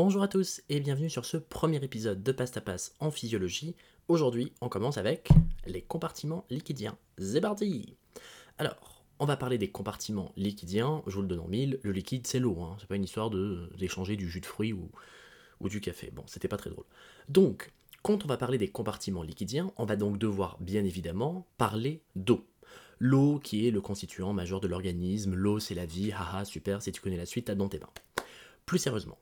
Bonjour à tous et bienvenue sur ce premier épisode de Pasta Passe en physiologie. Aujourd'hui, on commence avec les compartiments liquidiens. Zébardi Alors, on va parler des compartiments liquidiens. Je vous le donne en mille. Le liquide, c'est l'eau. Hein. C'est pas une histoire d'échanger du jus de fruits ou, ou du café. Bon, c'était pas très drôle. Donc, quand on va parler des compartiments liquidiens, on va donc devoir bien évidemment parler d'eau. L'eau qui est le constituant majeur de l'organisme, l'eau c'est la vie, haha super, si tu connais la suite, t'as dans tes mains. Plus sérieusement,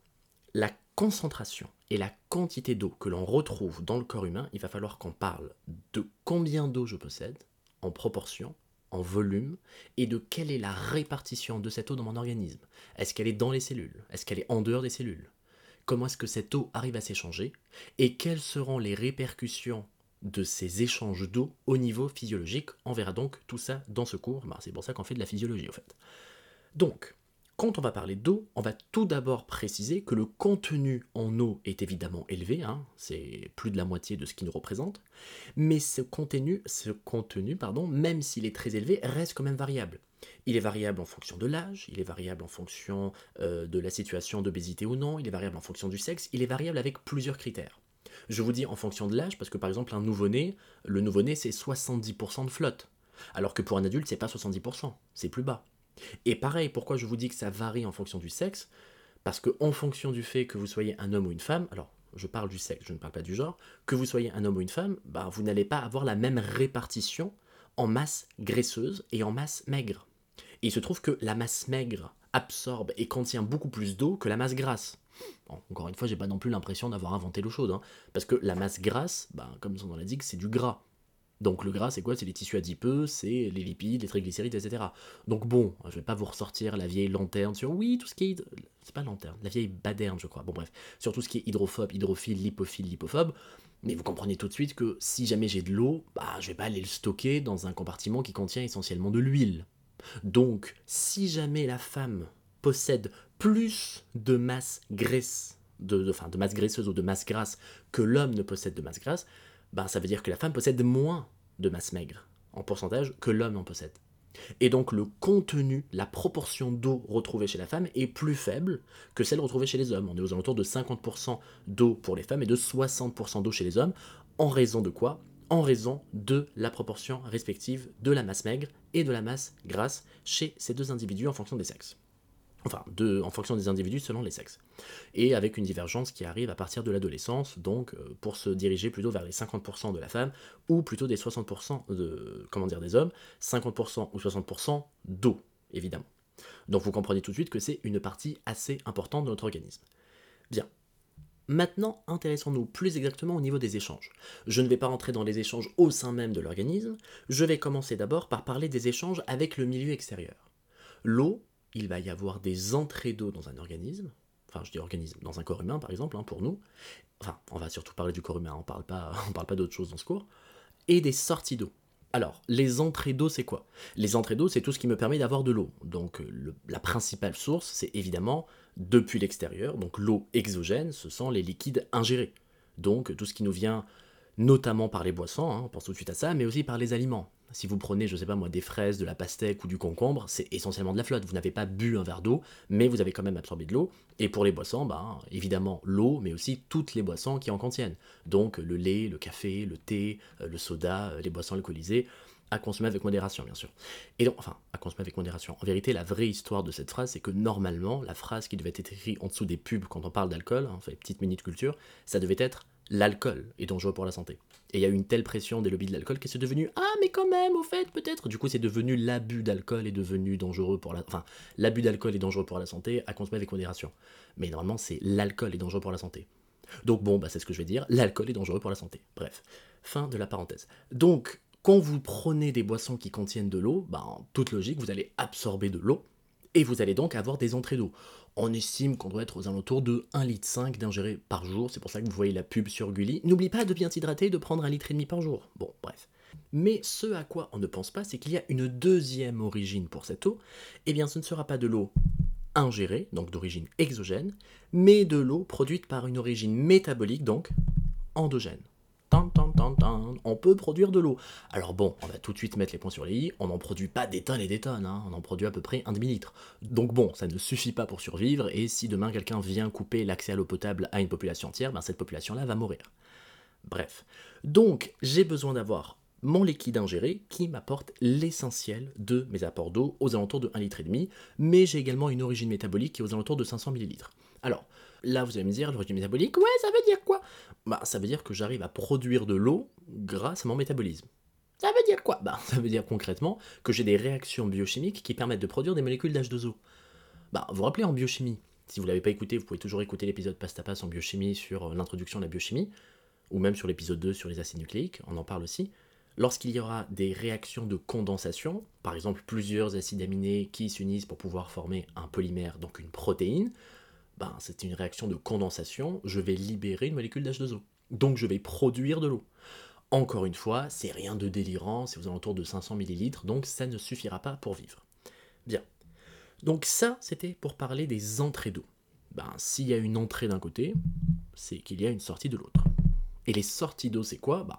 la concentration et la quantité d'eau que l'on retrouve dans le corps humain, il va falloir qu'on parle de combien d'eau je possède, en proportion, en volume, et de quelle est la répartition de cette eau dans mon organisme. Est-ce qu'elle est dans les cellules? Est-ce qu'elle est en dehors des cellules? Comment est-ce que cette eau arrive à s'échanger? Et quelles seront les répercussions de ces échanges d'eau au niveau physiologique. On verra donc tout ça dans ce cours? Bah, c'est pour ça qu'on fait de la physiologie, au fait. Donc, quand on va parler d'eau, on va tout d'abord préciser que le contenu en eau est évidemment élevé, hein, c'est plus de la moitié de ce qu'il nous représente, mais ce contenu, pardon, même s'il est très élevé, reste quand même variable. Il est variable en fonction de l'âge, il est variable en fonction euh, de la situation d'obésité ou non, il est variable en fonction du sexe, il est variable avec plusieurs critères. Je vous dis en fonction de l'âge, parce que par exemple, un nouveau-né, le nouveau-né, c'est 70% de flotte. Alors que pour un adulte, c'est pas 70%, c'est plus bas. Et pareil, pourquoi je vous dis que ça varie en fonction du sexe? Parce que en fonction du fait que vous soyez un homme ou une femme, alors je parle du sexe, je ne parle pas du genre, que vous soyez un homme ou une femme, bah, vous n'allez pas avoir la même répartition en masse graisseuse et en masse maigre. Et il se trouve que la masse maigre absorbe et contient beaucoup plus d'eau que la masse grasse encore une fois, j'ai pas non plus l'impression d'avoir inventé l'eau chaude, hein. parce que la masse grasse, ben, comme son nom l'indique, c'est du gras. Donc le gras, c'est quoi? C'est les tissus adipeux, c'est les lipides, les triglycérides, etc. Donc bon, je vais pas vous ressortir la vieille lanterne sur oui, tout ce qui est. C'est pas lanterne, la vieille baderne, je crois. Bon, bref, sur tout ce qui est hydrophobe, hydrophile, lipophile, lipophobe. Mais vous comprenez tout de suite que si jamais j'ai de l'eau, bah, je vais pas aller le stocker dans un compartiment qui contient essentiellement de l'huile. Donc, si jamais la femme possède plus de masse graisse, de, de masse graisseuse ou de masse grasse que l'homme ne possède de masse grasse, ben ça veut dire que la femme possède moins de masse maigre en pourcentage que l'homme en possède. Et donc le contenu, la proportion d'eau retrouvée chez la femme est plus faible que celle retrouvée chez les hommes. On est aux alentours de 50% d'eau pour les femmes et de 60% d'eau chez les hommes. En raison de quoi? En raison de la proportion respective de la masse maigre et de la masse grasse chez ces deux individus en fonction des sexes enfin, en fonction des individus selon les sexes. Et avec une divergence qui arrive à partir de l'adolescence, donc euh, pour se diriger plutôt vers les 50% de la femme, ou plutôt des 60% de, comment dire, des hommes, 50% ou 60% d'eau, évidemment. Donc vous comprenez tout de suite que c'est une partie assez importante de notre organisme. Bien. Maintenant, intéressons-nous plus exactement au niveau des échanges. Je ne vais pas rentrer dans les échanges au sein même de l'organisme, je vais commencer d'abord par parler des échanges avec le milieu extérieur. L'eau il va y avoir des entrées d'eau dans un organisme, enfin je dis organisme, dans un corps humain par exemple, hein, pour nous, enfin on va surtout parler du corps humain, on parle pas, parle pas d'autre chose dans ce cours, et des sorties d'eau. Alors, les entrées d'eau, c'est quoi? Les entrées d'eau, c'est tout ce qui me permet d'avoir de l'eau. Donc, la principale source, c'est évidemment depuis l'extérieur. Donc, l'eau exogène, ce sont les liquides ingérés. Donc, tout ce qui nous vient notamment par les boissons, hein, on pense tout de suite à ça, mais aussi par les aliments. Si vous prenez, je sais pas moi, des fraises, de la pastèque ou du concombre, c'est essentiellement de la flotte. Vous n'avez pas bu un verre d'eau, mais vous avez quand même absorbé de l'eau. Et pour les boissons, bah, évidemment l'eau, mais aussi toutes les boissons qui en contiennent. Donc le lait, le café, le thé, euh, le soda, euh, les boissons alcoolisées, à consommer avec modération, bien sûr. Et enfin, à consommer avec modération. En vérité, la vraie histoire de cette phrase, c'est que normalement, la phrase qui devait être écrite en dessous des pubs quand on parle d'alcool, enfin, petite minute culture, ça devait être l'alcool est dangereux pour la santé. Et il y a eu une telle pression des lobbies de l'alcool que c'est devenu ah mais quand même au fait peut-être. Du coup c'est devenu l'abus d'alcool est devenu dangereux pour la enfin l'abus d'alcool est dangereux pour la santé à consommer avec modération. Mais normalement c'est l'alcool est dangereux pour la santé. Donc bon bah c'est ce que je vais dire, l'alcool est dangereux pour la santé. Bref, fin de la parenthèse. Donc quand vous prenez des boissons qui contiennent de l'eau, bah, en toute logique vous allez absorber de l'eau et vous allez donc avoir des entrées d'eau. On estime qu'on doit être aux alentours de 1,5 litre d'ingéré par jour, c'est pour ça que vous voyez la pub sur Gulli. N'oublie pas de bien t'hydrater et de prendre un litre et demi par jour. Bon, bref. Mais ce à quoi on ne pense pas, c'est qu'il y a une deuxième origine pour cette eau. Eh bien, ce ne sera pas de l'eau ingérée, donc d'origine exogène, mais de l'eau produite par une origine métabolique, donc endogène. On peut produire de l'eau. Alors bon, on va tout de suite mettre les points sur les i, on n'en produit pas des tonnes et des tonnes, hein. on en produit à peu près un demi-litre. Donc bon, ça ne suffit pas pour survivre, et si demain quelqu'un vient couper l'accès à l'eau potable à une population entière, ben cette population-là va mourir. Bref. Donc, j'ai besoin d'avoir mon liquide ingéré qui m'apporte l'essentiel de mes apports d'eau aux alentours de 1,5 litre, mais j'ai également une origine métabolique qui est aux alentours de 500 ml. Alors, là vous allez me dire, l'origine métabolique, ouais, ça veut dire Bah, ça veut dire que j'arrive à produire de l'eau grâce à mon métabolisme. Ça veut dire quoi? Bah, ça veut dire concrètement que j'ai des réactions biochimiques qui permettent de produire des molécules d'H2O. Bah, vous vous rappelez en biochimie, si vous ne l'avez pas écouté, vous pouvez toujours écouter l'épisode Pasta Pass en biochimie sur l'introduction de la biochimie, ou même sur l'épisode 2 sur les acides nucléiques, on en parle aussi. Lorsqu'il y aura des réactions de condensation, par exemple plusieurs acides aminés qui s'unissent pour pouvoir former un polymère, donc une protéine, ben, c'est une réaction de condensation, je vais libérer une molécule d'H2O. Donc je vais produire de l'eau. Encore une fois, c'est rien de délirant, c'est aux alentours de 500 ml, donc ça ne suffira pas pour vivre. Bien. Donc ça, c'était pour parler des entrées d'eau. Ben, s'il y a une entrée d'un côté, c'est qu'il y a une sortie de l'autre. Et les sorties d'eau, c'est quoi? Ben,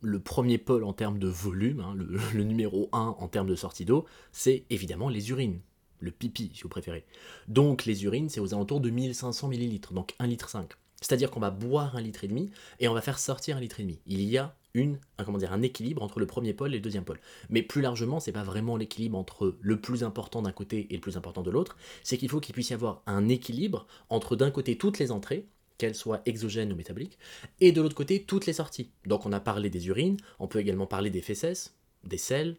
le premier pôle en termes de volume, hein, le, numéro 1 en termes de sortie d'eau, c'est évidemment les urines. Le pipi, si vous préférez. Donc les urines, c'est aux alentours de 1500 ml, donc 1,5 litre. C'est-à-dire qu'on va boire un litre et demi et on va faire sortir un litre et demi. Il y a une, un, comment dire, un équilibre entre le premier pôle et le deuxième pôle. Mais plus largement, c'est pas vraiment l'équilibre entre le plus important d'un côté et le plus important de l'autre. C'est qu'il faut qu'il puisse y avoir un équilibre entre d'un côté toutes les entrées qu'elles soient exogènes ou métaboliques, et de l'autre côté, toutes les sorties. Donc on a parlé des urines, on peut également parler des fesses, des selles,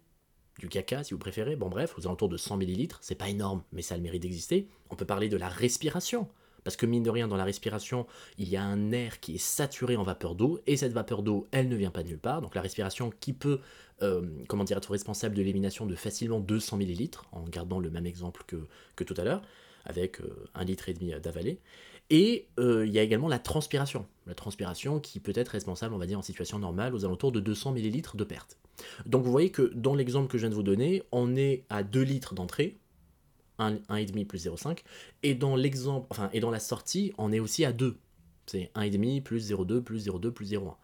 du caca si vous préférez, bon bref, aux alentours de 100 ml, c'est pas énorme, mais ça a le mérite d'exister. On peut parler de la respiration, parce que mine de rien, dans la respiration, il y a un air qui est saturé en vapeur d'eau, et cette vapeur d'eau, elle ne vient pas de nulle part. Donc la respiration qui peut, euh, comment dire, être responsable de l'élimination de facilement 200 ml, en gardant le même exemple que, que tout à l'heure, avec euh, un litre et demi d'avalé. Et euh, il y a également la transpiration. La transpiration qui peut être responsable, on va dire, en situation normale, aux alentours de 200 ml de perte. Donc vous voyez que dans l'exemple que je viens de vous donner, on est à 2 litres d'entrée, 1,5 plus 0,5, et dans l'exemple, enfin, et dans la sortie, on est aussi à 2. C'est 1,5 plus 0,2 plus 0,2 plus 0,1.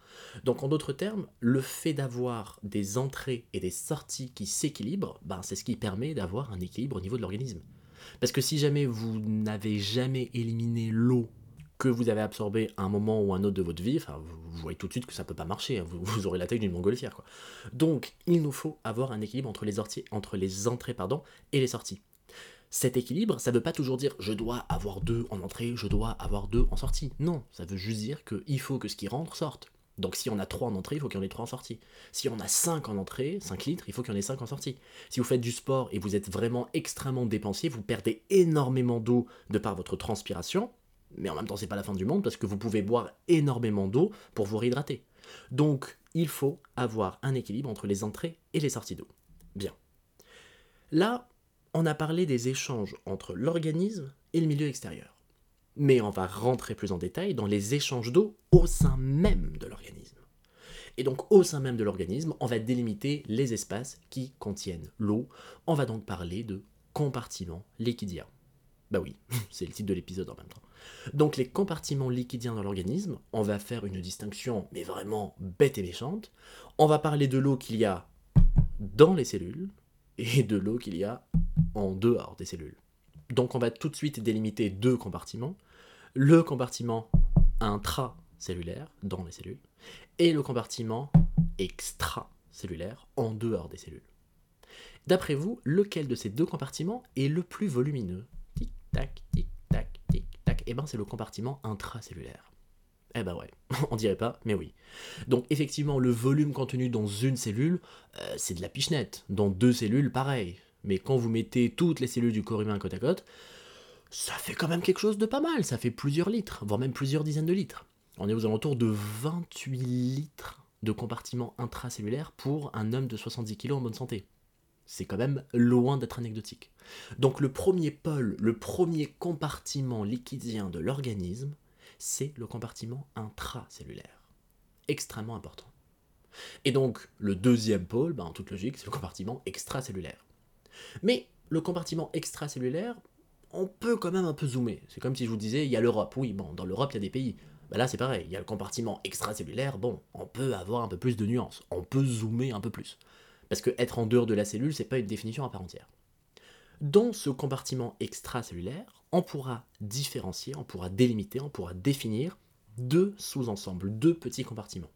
Donc en d'autres termes, le fait d'avoir des entrées et des sorties qui s'équilibrent, ben, c'est ce qui permet d'avoir un équilibre au niveau de l'organisme. Parce que si jamais vous n'avez jamais éliminé l'eau que vous avez absorbée à un moment ou un autre de votre vie, vous, voyez tout de suite que ça ne peut pas marcher, hein. vous, aurez la taille d'une montgolfière. Quoi. Donc, il nous faut avoir un équilibre entre les, entre les entrées pardon, et les sorties. Cet équilibre, ça ne veut pas toujours dire je dois avoir deux en entrée, je dois avoir deux en sortie. Non, ça veut juste dire qu'il faut que ce qui rentre sorte. Donc si on a 3 en entrée, il faut qu'il y en ait 3 en sortie. Si on a 5 en entrée, 5 litres, il faut qu'il y en ait 5 en sortie. Si vous faites du sport et vous êtes vraiment extrêmement dépensier, vous perdez énormément d'eau de par votre transpiration, mais en même temps c'est pas la fin du monde parce que vous pouvez boire énormément d'eau pour vous réhydrater. Donc il faut avoir un équilibre entre les entrées et les sorties d'eau. Bien. Là, on a parlé des échanges entre l'organisme et le milieu extérieur mais on va rentrer plus en détail dans les échanges d'eau au sein même de l'organisme. Et donc au sein même de l'organisme, on va délimiter les espaces qui contiennent l'eau. On va donc parler de compartiments liquidiens. Bah oui, c'est le titre de l'épisode en même temps. Donc les compartiments liquidiens dans l'organisme, on va faire une distinction, mais vraiment bête et méchante. On va parler de l'eau qu'il y a dans les cellules et de l'eau qu'il y a en dehors des cellules. Donc on va tout de suite délimiter deux compartiments le compartiment intracellulaire dans les cellules et le compartiment extracellulaire en dehors des cellules. D'après vous, lequel de ces deux compartiments est le plus volumineux? Tic tac, tic tac, tic tac. Eh ben c'est le compartiment intracellulaire. Eh ben ouais, on dirait pas, mais oui. Donc effectivement, le volume contenu dans une cellule, euh, c'est de la pichenette. Dans deux cellules, pareil. Mais quand vous mettez toutes les cellules du corps humain côte à côte, ça fait quand même quelque chose de pas mal, ça fait plusieurs litres, voire même plusieurs dizaines de litres. On est aux alentours de 28 litres de compartiment intracellulaire pour un homme de 70 kg en bonne santé. C'est quand même loin d'être anecdotique. Donc le premier pôle, le premier compartiment liquidien de l'organisme, c'est le compartiment intracellulaire. Extrêmement important. Et donc le deuxième pôle, ben, en toute logique, c'est le compartiment extracellulaire. Mais le compartiment extracellulaire, on peut quand même un peu zoomer. C'est comme si je vous disais, il y a l'Europe. Oui, bon, dans l'Europe, il y a des pays. Bah là c'est pareil, il y a le compartiment extracellulaire, bon, on peut avoir un peu plus de nuances, on peut zoomer un peu plus. Parce que être en dehors de la cellule, c'est pas une définition à part entière. Dans ce compartiment extracellulaire, on pourra différencier, on pourra délimiter, on pourra définir deux sous-ensembles, deux petits compartiments.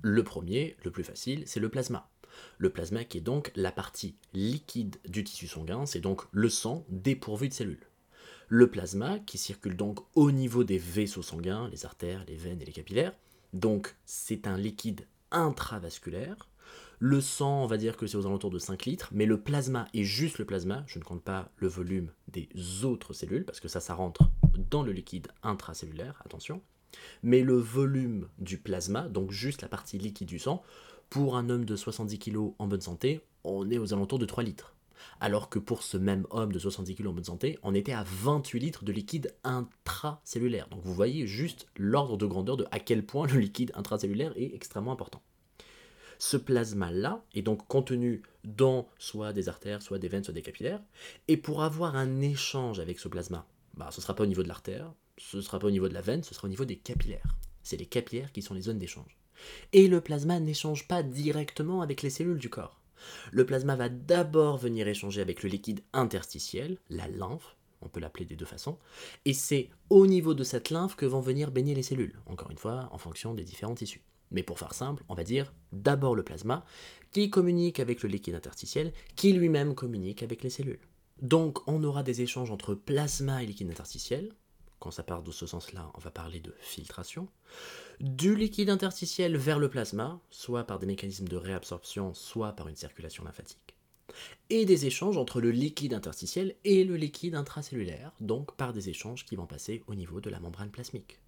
Le premier, le plus facile, c'est le plasma. Le plasma qui est donc la partie liquide du tissu sanguin, c'est donc le sang dépourvu de cellules. Le plasma qui circule donc au niveau des vaisseaux sanguins, les artères, les veines et les capillaires, donc c'est un liquide intravasculaire. Le sang, on va dire que c'est aux alentours de 5 litres, mais le plasma est juste le plasma, je ne compte pas le volume des autres cellules, parce que ça, ça rentre dans le liquide intracellulaire, attention. Mais le volume du plasma, donc juste la partie liquide du sang, pour un homme de 70 kg en bonne santé, on est aux alentours de 3 litres. Alors que pour ce même homme de 70 kg en bonne santé, on était à 28 litres de liquide intracellulaire. Donc vous voyez juste l'ordre de grandeur de à quel point le liquide intracellulaire est extrêmement important. Ce plasma-là est donc contenu dans soit des artères, soit des veines, soit des capillaires. Et pour avoir un échange avec ce plasma, bah, ce ne sera pas au niveau de l'artère, ce ne sera pas au niveau de la veine, ce sera au niveau des capillaires. C'est les capillaires qui sont les zones d'échange. Et le plasma n'échange pas directement avec les cellules du corps. Le plasma va d'abord venir échanger avec le liquide interstitiel, la lymphe, on peut l'appeler des deux façons, et c'est au niveau de cette lymphe que vont venir baigner les cellules, encore une fois en fonction des différents tissus. Mais pour faire simple, on va dire d'abord le plasma, qui communique avec le liquide interstitiel, qui lui-même communique avec les cellules. Donc on aura des échanges entre plasma et liquide interstitiel, quand ça part de ce sens-là, on va parler de filtration, du liquide interstitiel vers le plasma, soit par des mécanismes de réabsorption, soit par une circulation lymphatique, et des échanges entre le liquide interstitiel et le liquide intracellulaire, donc par des échanges qui vont passer au niveau de la membrane plasmique.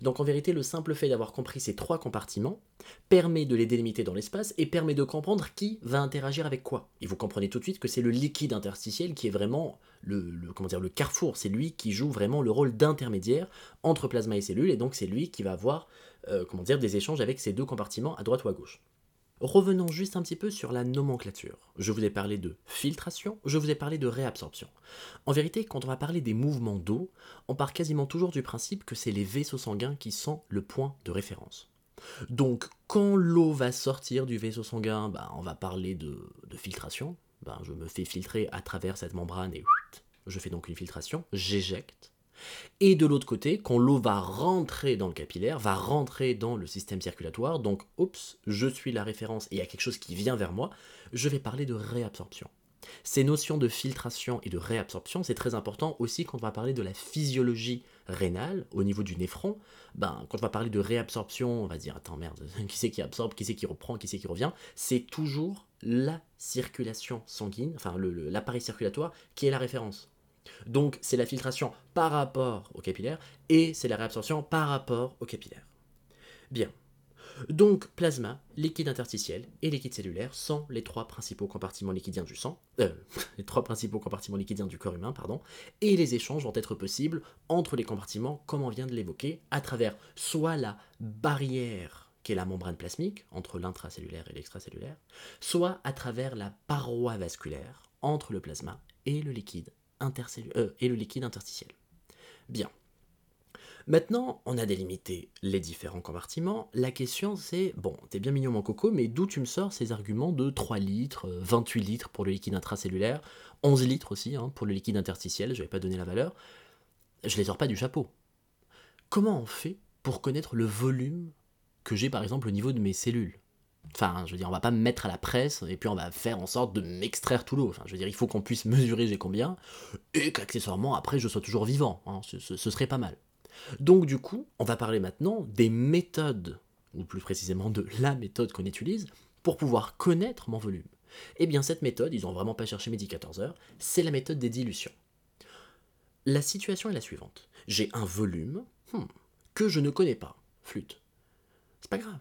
Donc en vérité, le simple fait d'avoir compris ces trois compartiments permet de les délimiter dans l'espace et permet de comprendre qui va interagir avec quoi. Et vous comprenez tout de suite que c'est le liquide interstitiel qui est vraiment le, carrefour, c'est lui qui joue vraiment le rôle d'intermédiaire entre plasma et cellule, et donc c'est lui qui va avoir euh, des échanges avec ces deux compartiments à droite ou à gauche. Revenons juste un petit peu sur la nomenclature. Je vous ai parlé de filtration, je vous ai parlé de réabsorption. En vérité, quand on va parler des mouvements d'eau, on part quasiment toujours du principe que c'est les vaisseaux sanguins qui sont le point de référence. Donc, quand l'eau va sortir du vaisseau sanguin, bah, on va parler de, filtration. Bah, je me fais filtrer à travers cette membrane et je fais donc une filtration, j'éjecte. Et de l'autre côté, quand l'eau va rentrer dans le capillaire, va rentrer dans le système circulatoire, donc, oups, je suis la référence et il y a quelque chose qui vient vers moi, je vais parler de réabsorption. Ces notions de filtration et de réabsorption, c'est très important aussi quand on va parler de la physiologie rénale au niveau du néphron. Ben, quand on va parler de réabsorption, on va dire attends merde, qui c'est qui absorbe, qui c'est qui reprend, qui c'est qui revient. C'est toujours la circulation sanguine, enfin l'appareil circulatoire qui est la référence. Donc c'est la filtration par rapport au capillaire et c'est la réabsorption par rapport au capillaire. Bien. Donc plasma, liquide interstitiel et liquide cellulaire sont les trois principaux compartiments liquidiens du sang, euh, les trois principaux compartiments liquidiens du corps humain, pardon, et les échanges vont être possibles entre les compartiments, comme on vient de l'évoquer, à travers soit la barrière qui est la membrane plasmique entre l'intracellulaire et l'extracellulaire, soit à travers la paroi vasculaire entre le plasma et le liquide euh, et le liquide interstitiel. Bien. Maintenant, on a délimité les différents compartiments. La question c'est, bon, t'es bien mignon mon coco, mais d'où tu me sors ces arguments de 3 litres, 28 euh, litres pour le liquide intracellulaire, 11 litres aussi hein, pour le liquide interstitiel, je vais pas donné la valeur. Je les sors pas du chapeau. Comment on fait pour connaître le volume que j'ai par exemple au niveau de mes cellules? Enfin, je veux dire, on va pas me mettre à la presse et puis on va faire en sorte de m'extraire tout l'eau. Enfin, je veux dire, il faut qu'on puisse mesurer j'ai combien et qu'accessoirement après je sois toujours vivant. Hein. ce, serait pas mal. Donc du coup, on va parler maintenant des méthodes, ou plus précisément de la méthode qu'on utilise pour pouvoir connaître mon volume. Eh bien, cette méthode, ils ont vraiment pas cherché midi 14 heures, c'est la méthode des dilutions. La situation est la suivante. J'ai un volume hmm, que je ne connais pas. Flûte. C'est pas grave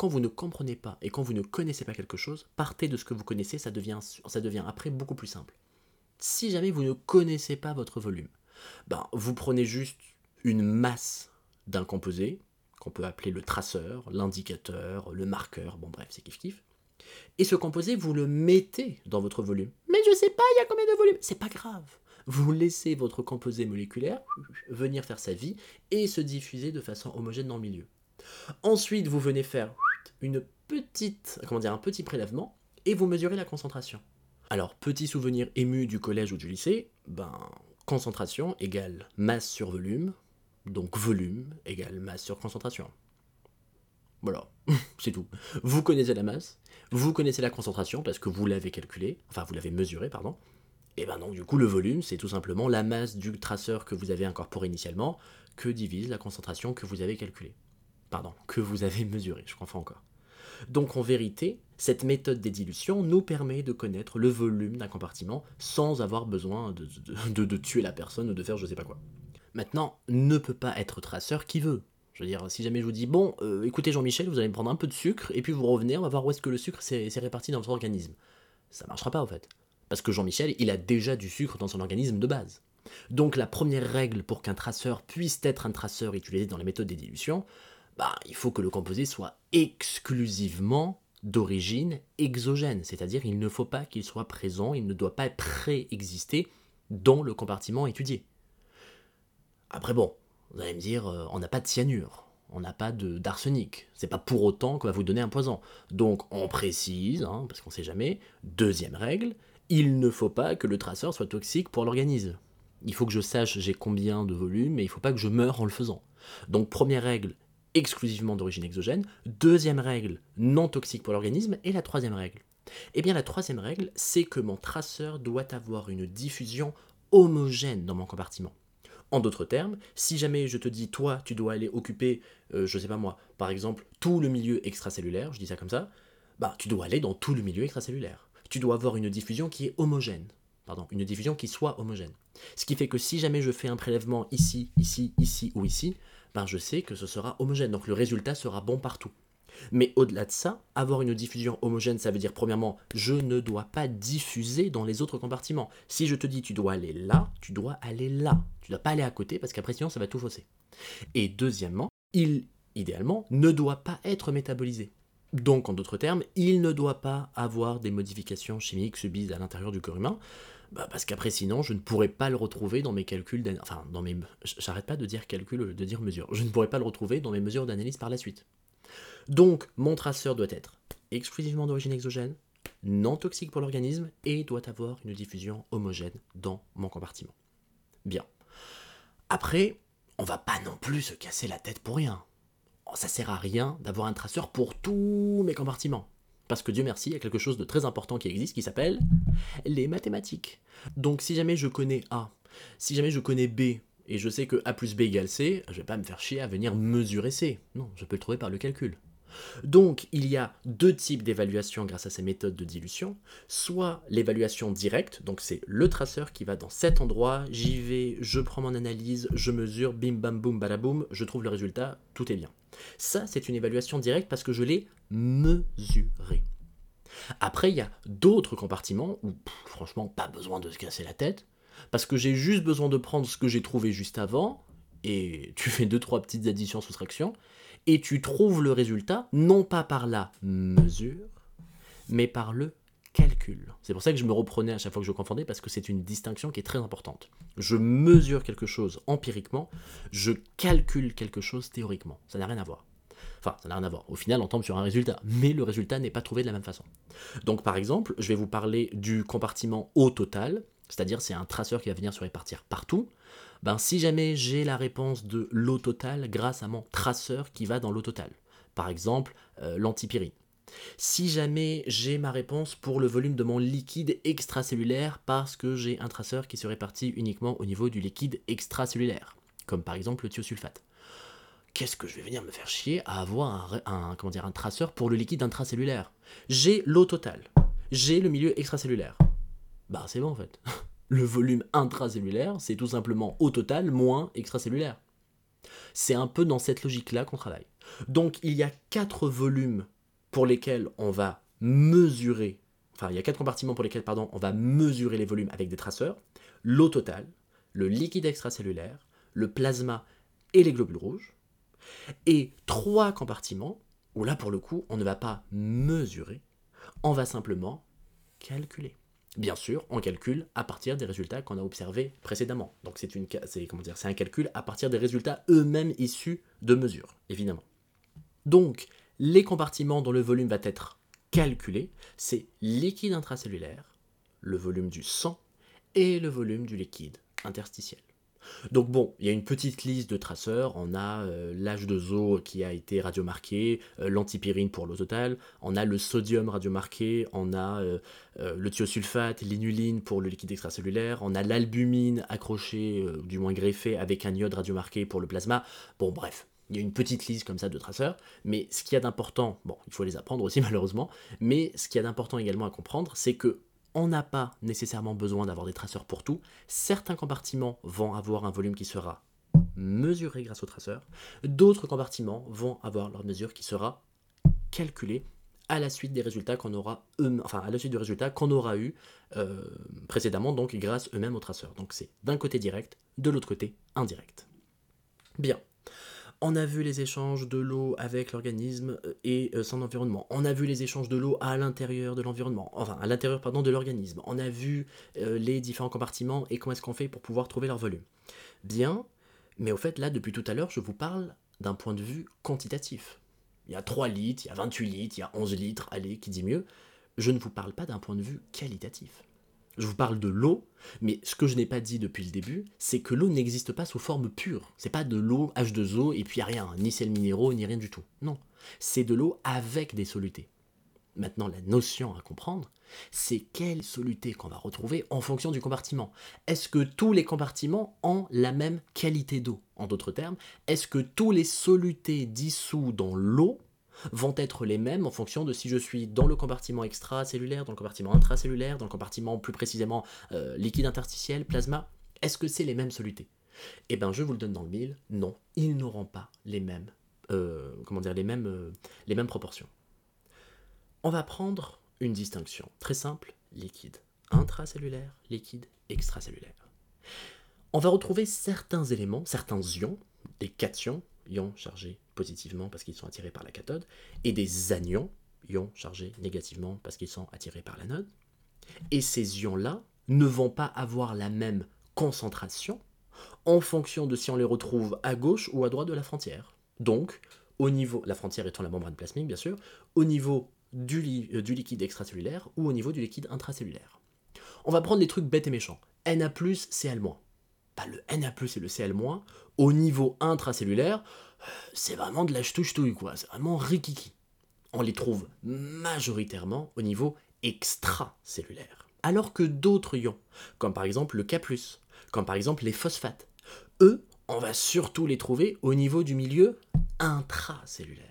quand vous ne comprenez pas et quand vous ne connaissez pas quelque chose, partez de ce que vous connaissez, ça devient, ça devient après beaucoup plus simple. Si jamais vous ne connaissez pas votre volume, ben, vous prenez juste une masse d'un composé, qu'on peut appeler le traceur, l'indicateur, le marqueur, bon bref, c'est kiff kiff. Et ce composé, vous le mettez dans votre volume. Mais je sais pas, il y a combien de volumes C'est pas grave. vous laissez votre composé moléculaire venir faire sa vie et se diffuser de façon homogène dans le milieu. Ensuite, vous venez faire une petite, comment dire, un petit prélèvement et vous mesurez la concentration. Alors, petit souvenir ému du collège ou du lycée, ben, concentration égale masse sur volume, donc volume égale masse sur concentration. Voilà, c'est tout. Vous connaissez la masse, vous connaissez la concentration parce que vous l'avez calculé, enfin vous l'avez mesuré, pardon. Et ben donc du coup le volume c'est tout simplement la masse du traceur que vous avez incorporé initialement que divise la concentration que vous avez calculée. Pardon, que vous avez mesuré, je confonds encore. Donc en vérité, cette méthode des dilutions nous permet de connaître le volume d'un compartiment sans avoir besoin de, tuer la personne ou de faire je sais pas quoi. Maintenant, ne peut pas être traceur qui veut. Je veux dire, si jamais je vous dis, bon, euh, écoutez Jean-Michel, vous allez me prendre un peu de sucre, et puis vous revenez, on va voir où est-ce que le sucre s'est réparti dans votre organisme. Ça marchera pas en fait. Parce que Jean-Michel, il a déjà du sucre dans son organisme de base. Donc la première règle pour qu'un traceur puisse être un traceur utilisé dans la méthode des dilutions, bah, il faut que le composé soit exclusivement d'origine exogène, c'est-à-dire il ne faut pas qu'il soit présent, il ne doit pas préexister dans le compartiment étudié. Après bon, vous allez me dire, euh, on n'a pas de cyanure, on n'a pas d'arsenic, c'est pas pour autant qu'on va vous donner un poison. Donc on précise, hein, parce qu'on sait jamais, deuxième règle, il ne faut pas que le traceur soit toxique pour l'organisme. Il faut que je sache j'ai combien de volume, mais il ne faut pas que je meure en le faisant. Donc première règle, exclusivement d'origine exogène. Deuxième règle, non toxique pour l'organisme. Et la troisième règle Eh bien la troisième règle, c'est que mon traceur doit avoir une diffusion homogène dans mon compartiment. En d'autres termes, si jamais je te dis, toi, tu dois aller occuper, euh, je sais pas moi, par exemple, tout le milieu extracellulaire, je dis ça comme ça, bah, tu dois aller dans tout le milieu extracellulaire. Tu dois avoir une diffusion qui est homogène. Une diffusion qui soit homogène. Ce qui fait que si jamais je fais un prélèvement ici, ici, ici ou ici, ben je sais que ce sera homogène, donc le résultat sera bon partout. Mais au-delà de ça, avoir une diffusion homogène, ça veut dire premièrement, je ne dois pas diffuser dans les autres compartiments. Si je te dis tu dois aller là, tu dois aller là. Tu ne dois pas aller à côté parce qu'après sinon ça va tout fausser. Et deuxièmement, il, idéalement, ne doit pas être métabolisé. Donc en d'autres termes, il ne doit pas avoir des modifications chimiques subies à l'intérieur du corps humain. Bah, parce qu'après sinon je ne pourrais pas le retrouver dans mes calculs, enfin dans mes, j'arrête pas de dire de dire je ne pourrais pas le retrouver dans mes mesures d'analyse par la suite. Donc mon traceur doit être exclusivement d'origine exogène, non toxique pour l'organisme et doit avoir une diffusion homogène dans mon compartiment. Bien. Après, on va pas non plus se casser la tête pour rien. Ça sert à rien d'avoir un traceur pour tous mes compartiments. Parce que Dieu merci, il y a quelque chose de très important qui existe qui s'appelle les mathématiques. Donc si jamais je connais A, si jamais je connais B, et je sais que A plus B égale C, je vais pas me faire chier à venir mesurer C. Non, je peux le trouver par le calcul. Donc il y a deux types d'évaluation grâce à ces méthodes de dilution. Soit l'évaluation directe, donc c'est le traceur qui va dans cet endroit, j'y vais, je prends mon analyse, je mesure, bim bam boum balaboum, je trouve le résultat, tout est bien. Ça c'est une évaluation directe parce que je l'ai mesurer. Après, il y a d'autres compartiments où, franchement, pas besoin de se casser la tête, parce que j'ai juste besoin de prendre ce que j'ai trouvé juste avant, et tu fais deux, trois petites additions, soustractions, et tu trouves le résultat, non pas par la mesure, mais par le calcul. C'est pour ça que je me reprenais à chaque fois que je confondais, parce que c'est une distinction qui est très importante. Je mesure quelque chose empiriquement, je calcule quelque chose théoriquement. Ça n'a rien à voir. Enfin, ça n'a rien à voir. Au final, on tombe sur un résultat, mais le résultat n'est pas trouvé de la même façon. Donc, par exemple, je vais vous parler du compartiment au total, c'est-à-dire c'est un traceur qui va venir se répartir partout. Ben, si jamais j'ai la réponse de l'eau total grâce à mon traceur qui va dans l'eau total, par exemple euh, l'antipyrine. Si jamais j'ai ma réponse pour le volume de mon liquide extracellulaire parce que j'ai un traceur qui se répartit uniquement au niveau du liquide extracellulaire, comme par exemple le thiosulfate qu'est-ce que je vais venir me faire chier à avoir un, un traceur pour le liquide intracellulaire? J'ai l'eau totale, j'ai le milieu extracellulaire. Bah c'est bon en fait. Le volume intracellulaire, c'est tout simplement eau totale moins extracellulaire. C'est un peu dans cette logique-là qu'on travaille. Donc il y a quatre volumes pour lesquels on va mesurer, enfin il y a quatre compartiments pour lesquels pardon, on va mesurer les volumes avec des traceurs, l'eau totale, le liquide extracellulaire, le plasma et les globules rouges et trois compartiments où là pour le coup on ne va pas mesurer, on va simplement calculer. Bien sûr, on calcule à partir des résultats qu'on a observés précédemment. Donc c'est une, dire, c'est un calcul à partir des résultats eux-mêmes issus de mesures, évidemment. Donc les compartiments dont le volume va être calculé, c'est liquide intracellulaire, le volume du sang et le volume du liquide interstitiel. Donc bon, il y a une petite liste de traceurs. On a euh, l'âge de zo qui a été radiomarqué, euh, l'antipyrine pour l'eau totale, on a le sodium radiomarqué, on a euh, le thiosulfate, l'inuline pour le liquide extracellulaire, on a l'albumine accrochée, du moins greffée, avec un iode radiomarqué pour le plasma. Bon bref, il y a une petite liste comme ça de traceurs, mais ce qu'il y a d'important, bon, il faut les apprendre aussi malheureusement, mais ce qu'il y a d'important également à comprendre, c'est que on n'a pas nécessairement besoin d'avoir des traceurs pour tout. Certains compartiments vont avoir un volume qui sera mesuré grâce aux traceurs. D'autres compartiments vont avoir leur mesure qui sera calculée à la suite des résultats qu'on aura du résultat qu'on aura eu euh, précédemment, donc grâce eux-mêmes aux traceurs. Donc c'est d'un côté direct, de l'autre côté indirect. Bien. On a vu les échanges de l'eau avec l'organisme euh, et euh, son environnement. On a vu les échanges de l'eau à l'intérieur de l'environnement, enfin à l'intérieur pardon de l'organisme. On a vu euh, les différents compartiments et comment est-ce qu'on fait pour pouvoir trouver leur volume. Bien, mais au fait là depuis tout à l'heure je vous parle d'un point de vue quantitatif. Il y a 3 litres, il y a 28 litres, il y a 11 litres, allez, qui dit mieux? Je ne vous parle pas d'un point de vue qualitatif. Je vous parle de l'eau, mais ce que je n'ai pas dit depuis le début, c'est que l'eau n'existe pas sous forme pure. C'est pas de l'eau H2O et puis rien, ni sel minéraux, ni rien du tout. Non, c'est de l'eau avec des solutés. Maintenant, la notion à comprendre, c'est quelle soluté qu'on va retrouver en fonction du compartiment. Est-ce que tous les compartiments ont la même qualité d'eau? En d'autres termes, est-ce que tous les solutés dissous dans l'eau vont être les mêmes en fonction de si je suis dans le compartiment extracellulaire, dans le compartiment intracellulaire, dans le compartiment plus précisément euh, liquide interstitiel, plasma. Est-ce que c'est les mêmes solutés? Eh bien, je vous le donne dans le mille, non, ils n'auront pas les mêmes, euh, comment dire, les mêmes, euh, les mêmes proportions. On va prendre une distinction très simple, liquide intracellulaire, liquide extracellulaire. On va retrouver certains éléments, certains ions, des cations, ions chargés positivement parce qu'ils sont attirés par la cathode, et des anions, ions chargés négativement parce qu'ils sont attirés par l'anode. Et ces ions-là ne vont pas avoir la même concentration en fonction de si on les retrouve à gauche ou à droite de la frontière. Donc, au niveau, la frontière étant la membrane plasmique bien sûr, au niveau du, euh, liquide extracellulaire ou au niveau du liquide intracellulaire. On va prendre des trucs bêtes et méchants. Na+, Cl-. Bah, le Na+, et le Cl-, au niveau intracellulaire, c'est vraiment de la ch'touche-touille, quoi. C'est vraiment rikiki. On les trouve majoritairement au niveau extracellulaire. Alors que d'autres ions, comme par exemple le K+, comme par exemple les phosphates, eux, on va surtout les trouver au niveau du milieu intracellulaire.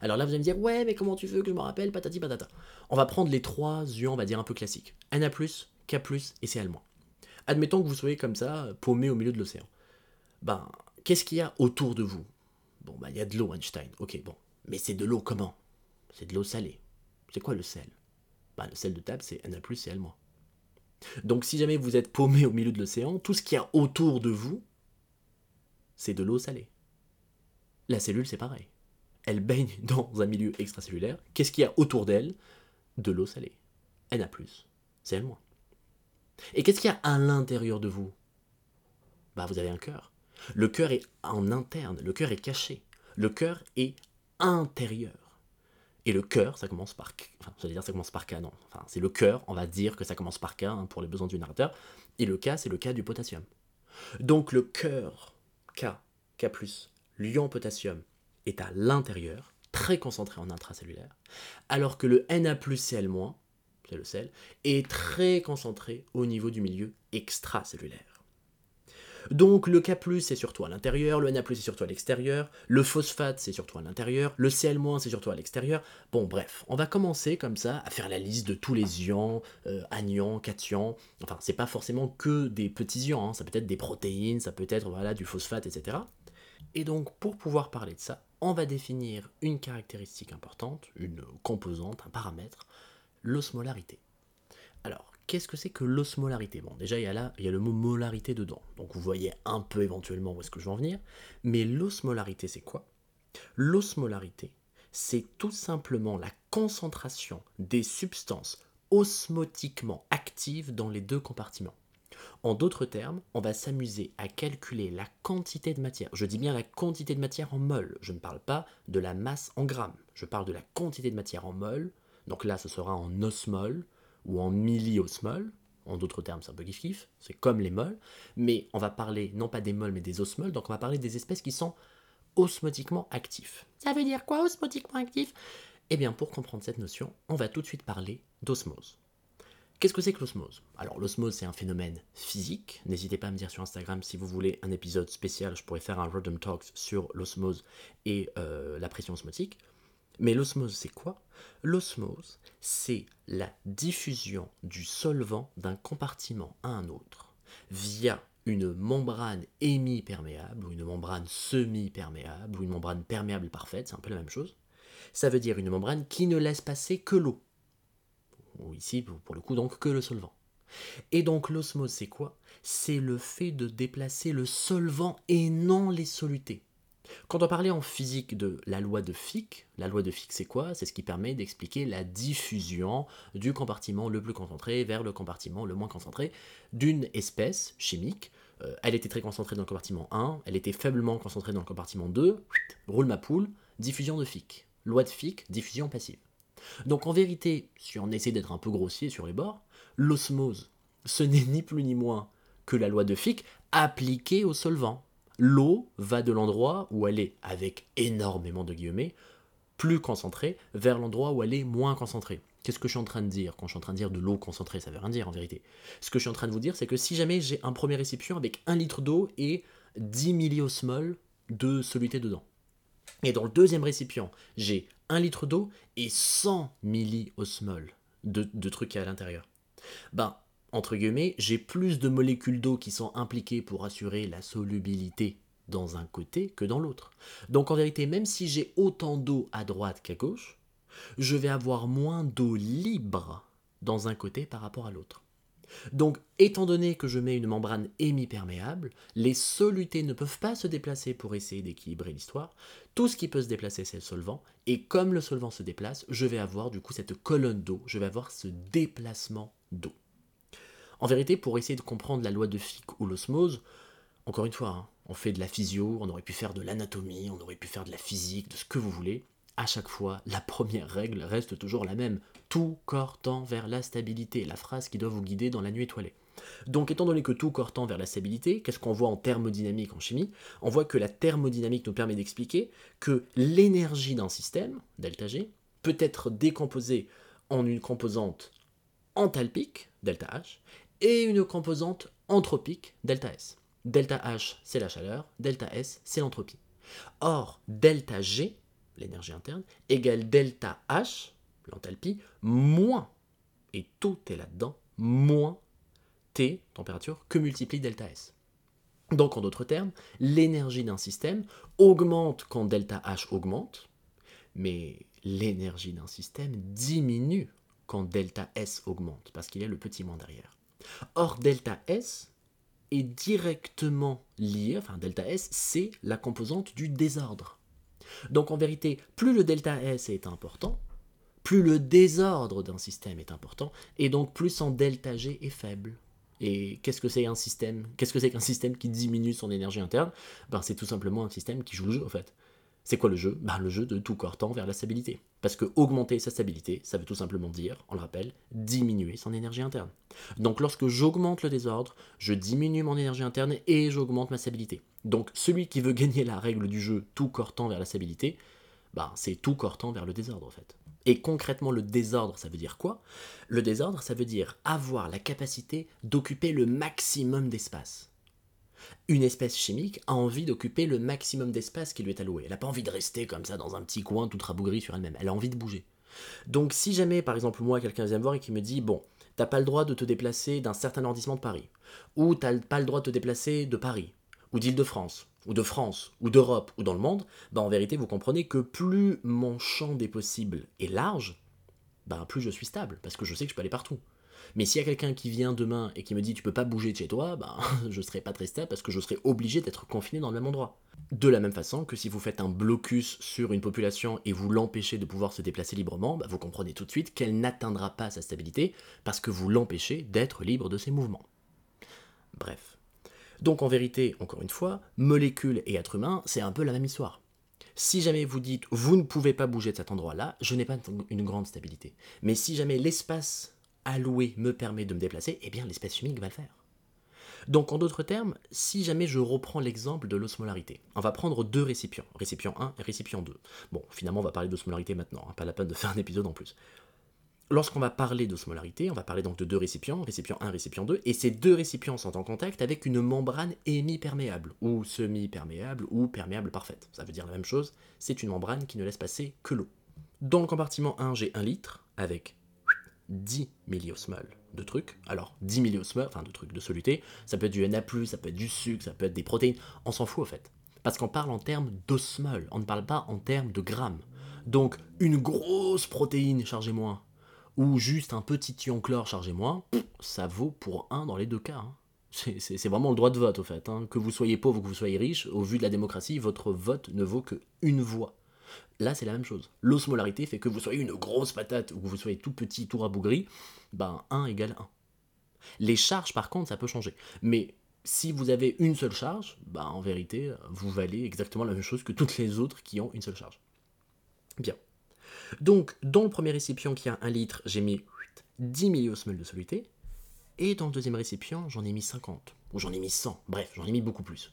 Alors là, vous allez me dire, ouais, mais comment tu veux que je me rappelle, patati patata. On va prendre les trois ions, on va dire un peu classiques. Na+, K+, et Cl-. Admettons que vous soyez comme ça, paumé au milieu de l'océan. Ben, qu'est-ce qu'il y a autour de vous? Bon, bah, il y a de l'eau, Einstein. Ok, bon. Mais c'est de l'eau comment? C'est de l'eau salée. C'est quoi le sel? Bah, Le sel de table, c'est Na+, Cl-. Donc, si jamais vous êtes paumé au milieu de l'océan, tout ce qu'il y a autour de vous, c'est de l'eau salée. La cellule, c'est pareil. Elle baigne dans un milieu extracellulaire. Qu'est-ce qu'il y a autour d'elle? De l'eau salée. Na+, Cl-. Et qu'est-ce qu'il y a à l'intérieur de vous? Bah, vous avez un cœur. Le cœur est en interne, le cœur est caché. Le cœur est intérieur. Et le cœur, ça commence par... Enfin, j'allais dire ça commence par K, non. Enfin, c'est le cœur, on va dire que ça commence par K hein, pour les besoins du narrateur. Et le K, c'est le K du potassium. Donc le cœur, K, K+, l'ion potassium, est à l'intérieur, très concentré en intracellulaire, alors que le Na+, Cl-, c'est le sel, est très concentré au niveau du milieu extracellulaire. Donc le K+, c'est surtout à l'intérieur, le Na+, c'est surtout à l'extérieur, le phosphate, c'est surtout à l'intérieur, le Cl-, c'est surtout à l'extérieur. Bon, bref, on va commencer comme ça à faire la liste de tous les ions, euh, anions, cations. Enfin, c'est pas forcément que des petits ions, hein. ça peut être des protéines, ça peut être voilà, du phosphate, etc. Et donc, pour pouvoir parler de ça, on va définir une caractéristique importante, une composante, un paramètre, l'osmolarité. Alors, qu'est-ce que c'est que l'osmolarité? Bon, déjà, il y, a le mot molarité dedans, donc vous voyez un peu éventuellement où est-ce que je veux en venir. Mais l'osmolarité, c'est quoi? L'osmolarité, c'est tout simplement la concentration des substances osmotiquement active dans les deux compartiments. En d'autres termes, on va s'amuser à calculer la quantité de matière. Je dis bien la quantité de matière en mol. Je ne parle pas de la masse en grammes. Je parle de la quantité de matière en mol. Donc là, ce sera en osmol ou en milliosmol. En d'autres termes, c'est un peu kiff-kiff. C'est comme les mols. Mais on va parler non pas des mols, mais des osmoles. Donc on va parler des espèces qui sont osmotiquement actifs. Ça veut dire quoi, osmotiquement actif Eh bien, pour comprendre cette notion, on va tout de suite parler d'osmose. Qu'est-ce que c'est que l'osmose? Alors l'osmose c'est un phénomène physique. N'hésitez pas à me dire sur Instagram si vous voulez un épisode spécial. Je pourrais faire un Random Talks sur l'osmose et euh, la pression osmotique. Mais l'osmose c'est quoi? L'osmose c'est la diffusion du solvant d'un compartiment à un autre via une membrane hémi-perméable ou une membrane semi-perméable ou une membrane perméable parfaite, c'est un peu la même chose. Ça veut dire une membrane qui ne laisse passer que l'eau ou ici pour le coup donc que le solvant. Et donc l'osmose c'est quoi? C'est le fait de déplacer le solvant et non les solutés. Quand on parlait en physique de la loi de Fick, la loi de Fick c'est quoi? C'est ce qui permet d'expliquer la diffusion du compartiment le plus concentré vers le compartiment le moins concentré d'une espèce chimique. Euh, elle était très concentrée dans le compartiment 1, elle était faiblement concentrée dans le compartiment 2, roule ma poule, diffusion de Fick. Loi de Fick, diffusion passive. Donc en vérité, si on essaie d'être un peu grossier sur les bords, l'osmose, ce n'est ni plus ni moins que la loi de Fick appliquée au solvant. L'eau va de l'endroit où elle est, avec énormément de guillemets, plus concentrée, vers l'endroit où elle est moins concentrée. Qu'est-ce que je suis en train de dire? Quand je suis en train de dire de l'eau concentrée, ça veut rien dire en vérité. Ce que je suis en train de vous dire, c'est que si jamais j'ai un premier récipient avec 1 litre d'eau et 10 milliosmoles de soluté dedans, et dans le deuxième récipient, j'ai 1 litre d'eau et 100 milliosmoles de, de trucs à l'intérieur. Ben, entre guillemets, j'ai plus de molécules d'eau qui sont impliquées pour assurer la solubilité dans un côté que dans l'autre. Donc en vérité, même si j'ai autant d'eau à droite qu'à gauche, je vais avoir moins d'eau libre dans un côté par rapport à l'autre. Donc, étant donné que je mets une membrane hémiperméable, les solutés ne peuvent pas se déplacer pour essayer d'équilibrer l'histoire. Tout ce qui peut se déplacer, c'est le solvant. Et comme le solvant se déplace, je vais avoir du coup cette colonne d'eau, je vais avoir ce déplacement d'eau. En vérité, pour essayer de comprendre la loi de Fick ou l'osmose, encore une fois, hein, on fait de la physio, on aurait pu faire de l'anatomie, on aurait pu faire de la physique, de ce que vous voulez. À chaque fois, la première règle reste toujours la même tout corps tend vers la stabilité, la phrase qui doit vous guider dans la nuit étoilée. Donc étant donné que tout corps tend vers la stabilité, qu'est-ce qu'on voit en thermodynamique en chimie? On voit que la thermodynamique nous permet d'expliquer que l'énergie d'un système, delta G, peut être décomposée en une composante enthalpique, delta H, et une composante anthropique, delta S. Delta H, c'est la chaleur, delta S, c'est l'entropie. Or, delta G, l'énergie interne, égale delta H, l'enthalpie, moins, et tout est là-dedans, moins T, température, que multiplie delta S. Donc en d'autres termes, l'énergie d'un système augmente quand delta H augmente, mais l'énergie d'un système diminue quand delta S augmente, parce qu'il y a le petit moins derrière. Or, delta S est directement lié, enfin delta S, c'est la composante du désordre. Donc en vérité, plus le delta S est important, plus le désordre d'un système est important, et donc plus son delta G est faible. Et qu'est-ce que c'est un système? Qu'est-ce que c'est qu'un système qui diminue son énergie interne? Ben, C'est tout simplement un système qui joue le jeu, en fait. C'est quoi le jeu? Ben, Le jeu de tout corps tend vers la stabilité. Parce que augmenter sa stabilité, ça veut tout simplement dire, on le rappelle, diminuer son énergie interne. Donc lorsque j'augmente le désordre, je diminue mon énergie interne et j'augmente ma stabilité. Donc celui qui veut gagner la règle du jeu tout corps tend vers la stabilité, ben, c'est tout corps tend vers le désordre, en fait. Et concrètement, le désordre, ça veut dire quoi? Le désordre, ça veut dire avoir la capacité d'occuper le maximum d'espace. Une espèce chimique a envie d'occuper le maximum d'espace qui lui est alloué. Elle n'a pas envie de rester comme ça dans un petit coin tout rabougri sur elle-même. Elle a envie de bouger. Donc si jamais, par exemple, moi, quelqu'un vient me voir et qui me dit, bon, t'as pas le droit de te déplacer d'un certain arrondissement de Paris, ou t'as pas le droit de te déplacer de Paris, ou d'Île-de-France, ou de France, ou d'Europe, ou dans le monde, bah en vérité, vous comprenez que plus mon champ des possibles est large, bah plus je suis stable, parce que je sais que je peux aller partout. Mais s'il y a quelqu'un qui vient demain et qui me dit tu peux pas bouger de chez toi, ben je serai pas très stable parce que je serai obligé d'être confiné dans le même endroit. De la même façon que si vous faites un blocus sur une population et vous l'empêchez de pouvoir se déplacer librement, ben, vous comprenez tout de suite qu'elle n'atteindra pas sa stabilité parce que vous l'empêchez d'être libre de ses mouvements. Bref. Donc en vérité, encore une fois, molécules et êtres humains, c'est un peu la même histoire. Si jamais vous dites vous ne pouvez pas bouger de cet endroit-là, je n'ai pas une grande stabilité. Mais si jamais l'espace alloué me permet de me déplacer, eh bien l'espèce chimique va le faire. Donc en d'autres termes, si jamais je reprends l'exemple de l'osmolarité, on va prendre deux récipients, récipient 1 et récipient 2. Bon, finalement on va parler d'osmolarité maintenant, hein, pas la peine de faire un épisode en plus. Lorsqu'on va parler d'osmolarité, on va parler donc de deux récipients, récipient 1, récipient 2, et ces deux récipients sont en contact avec une membrane hémi-perméable, ou semi-perméable, ou perméable parfaite. Ça veut dire la même chose, c'est une membrane qui ne laisse passer que l'eau. Dans le compartiment 1, j'ai 1 litre, avec 10 milliosmoles de trucs. Alors, 10 milliosmoles, enfin de trucs de soluté, ça peut être du Na+, ça peut être du sucre, ça peut être des protéines, on s'en fout au fait. Parce qu'on parle en termes d'osmol, on ne parle pas en termes de grammes. Donc, une grosse protéine chargée moins, ou juste un petit ion chlore chargé moins, ça vaut pour un dans les deux cas. Hein. C'est vraiment le droit de vote, au fait. Hein. Que vous soyez pauvre ou que vous soyez riche, au vu de la démocratie, votre vote ne vaut que une voix. Là, c'est la même chose. L'osmolarité fait que vous soyez une grosse patate ou que vous soyez tout petit, tout rabougri, ben 1 égale 1. Les charges, par contre, ça peut changer. Mais si vous avez une seule charge, ben, en vérité, vous valez exactement la même chose que toutes les autres qui ont une seule charge. Bien. Donc, dans le premier récipient qui a 1 litre, j'ai mis 10 milliosmoles de soluté. Et dans le deuxième récipient, j'en ai mis 50. Ou j'en ai mis 100. Bref, j'en ai mis beaucoup plus.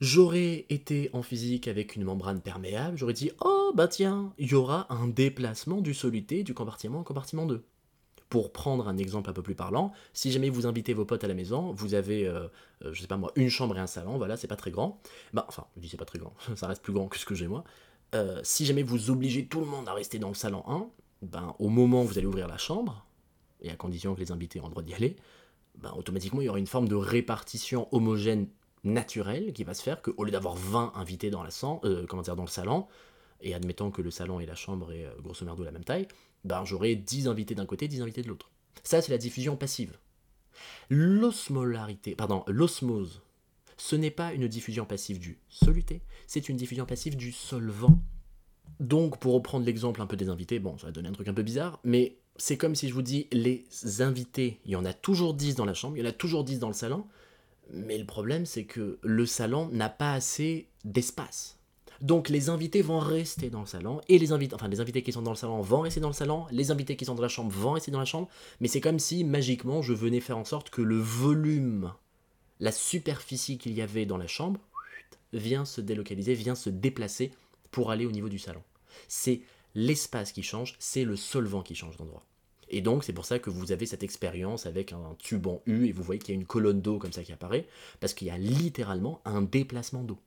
J'aurais été en physique avec une membrane perméable, j'aurais dit Oh, bah tiens, il y aura un déplacement du soluté du compartiment au compartiment 2. Pour prendre un exemple un peu plus parlant, si jamais vous invitez vos potes à la maison, vous avez, euh, euh, je sais pas moi, une chambre et un salon, voilà, c'est pas très grand. Bah, enfin, je dis c'est pas très grand, ça reste plus grand que ce que j'ai moi. Euh, si jamais vous obligez tout le monde à rester dans le salon 1, ben, au moment où vous allez ouvrir la chambre, et à condition que les invités aient le droit d'y aller, ben, automatiquement il y aura une forme de répartition homogène naturelle qui va se faire qu'au lieu d'avoir 20 invités dans, la euh, comment dire, dans le salon, et admettant que le salon et la chambre est euh, grosso merdo la même taille, ben, j'aurai 10 invités d'un côté, 10 invités de l'autre. Ça, c'est la diffusion passive. L'osmolarité, pardon, l'osmose ce n'est pas une diffusion passive du soluté, c'est une diffusion passive du solvant. Donc, pour reprendre l'exemple un peu des invités, bon, ça va donner un truc un peu bizarre, mais c'est comme si je vous dis les invités, il y en a toujours 10 dans la chambre, il y en a toujours 10 dans le salon, mais le problème c'est que le salon n'a pas assez d'espace. Donc les invités vont rester dans le salon, et les invités, enfin les invités qui sont dans le salon vont rester dans le salon, les invités qui sont dans la chambre vont rester dans la chambre, mais c'est comme si magiquement je venais faire en sorte que le volume la superficie qu'il y avait dans la chambre vient se délocaliser, vient se déplacer pour aller au niveau du salon. C'est l'espace qui change, c'est le solvant qui change d'endroit. Et donc c'est pour ça que vous avez cette expérience avec un tube en U et vous voyez qu'il y a une colonne d'eau comme ça qui apparaît, parce qu'il y a littéralement un déplacement d'eau.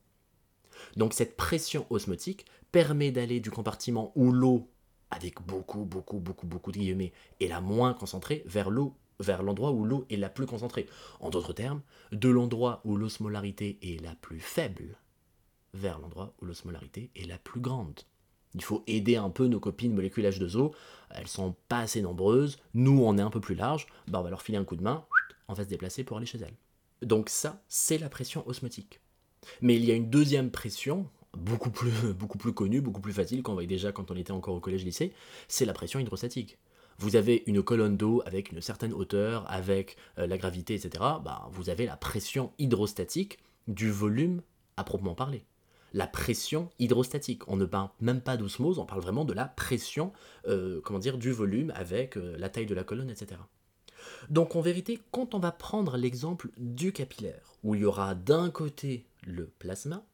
Donc cette pression osmotique permet d'aller du compartiment où l'eau, avec beaucoup, beaucoup, beaucoup, beaucoup de guillemets, est la moins concentrée, vers l'eau vers l'endroit où l'eau est la plus concentrée. En d'autres termes, de l'endroit où l'osmolarité est la plus faible vers l'endroit où l'osmolarité est la plus grande. Il faut aider un peu nos copines molécules H2O, elles sont pas assez nombreuses, nous on est un peu plus large, bah on va leur filer un coup de main, on va se déplacer pour aller chez elles. Donc ça, c'est la pression osmotique. Mais il y a une deuxième pression, beaucoup plus, connue, beaucoup plus facile, qu'on voyait déjà quand on était encore au collège-lycée, c'est la pression hydrostatique vous avez une colonne d'eau avec une certaine hauteur, avec euh, la gravité, etc., bah, vous avez la pression hydrostatique du volume à proprement parler. La pression hydrostatique. On ne parle même pas d'osmose, on parle vraiment de la pression euh, comment dire, du volume avec euh, la taille de la colonne, etc. Donc en vérité, quand on va prendre l'exemple du capillaire, où il y aura d'un côté le plasma,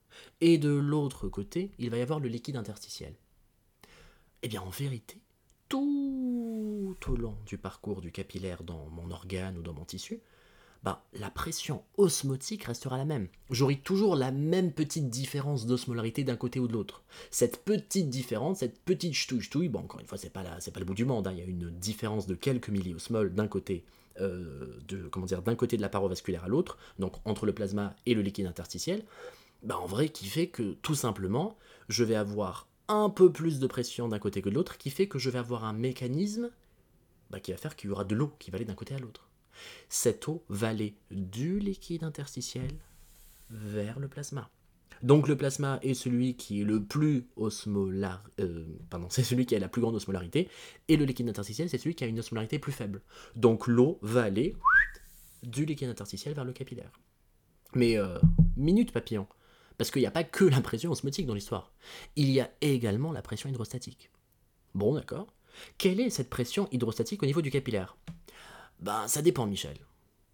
et de l'autre côté, il va y avoir le liquide interstitiel. Eh bien en vérité, tout au long du parcours du capillaire dans mon organe ou dans mon tissu, bah, la pression osmotique restera la même. J'aurai toujours la même petite différence d'osmolarité d'un côté ou de l'autre. Cette petite différence, cette petite ch'touille-ch'touille, bon, encore une fois, c'est pas, pas le bout du monde, hein. il y a une différence de quelques milliosmoles d'un côté, euh, de, comment dire, d'un côté de la paroi vasculaire à l'autre, donc entre le plasma et le liquide interstitiel, bah, en vrai, qui fait que tout simplement, je vais avoir un peu plus de pression d'un côté que de l'autre, qui fait que je vais avoir un mécanisme bah, qui va faire qu'il y aura de l'eau qui va aller d'un côté à l'autre. Cette eau va aller du liquide interstitiel vers le plasma. Donc le plasma est celui qui est le plus osmolar, euh, pardon, c'est celui qui a la plus grande osmolarité, et le liquide interstitiel c'est celui qui a une osmolarité plus faible. Donc l'eau va aller du liquide interstitiel vers le capillaire. Mais euh, minute papillon, parce qu'il n'y a pas que la pression osmotique dans l'histoire. Il y a également la pression hydrostatique. Bon, d'accord. Quelle est cette pression hydrostatique au niveau du capillaire? Ben, ça dépend, Michel.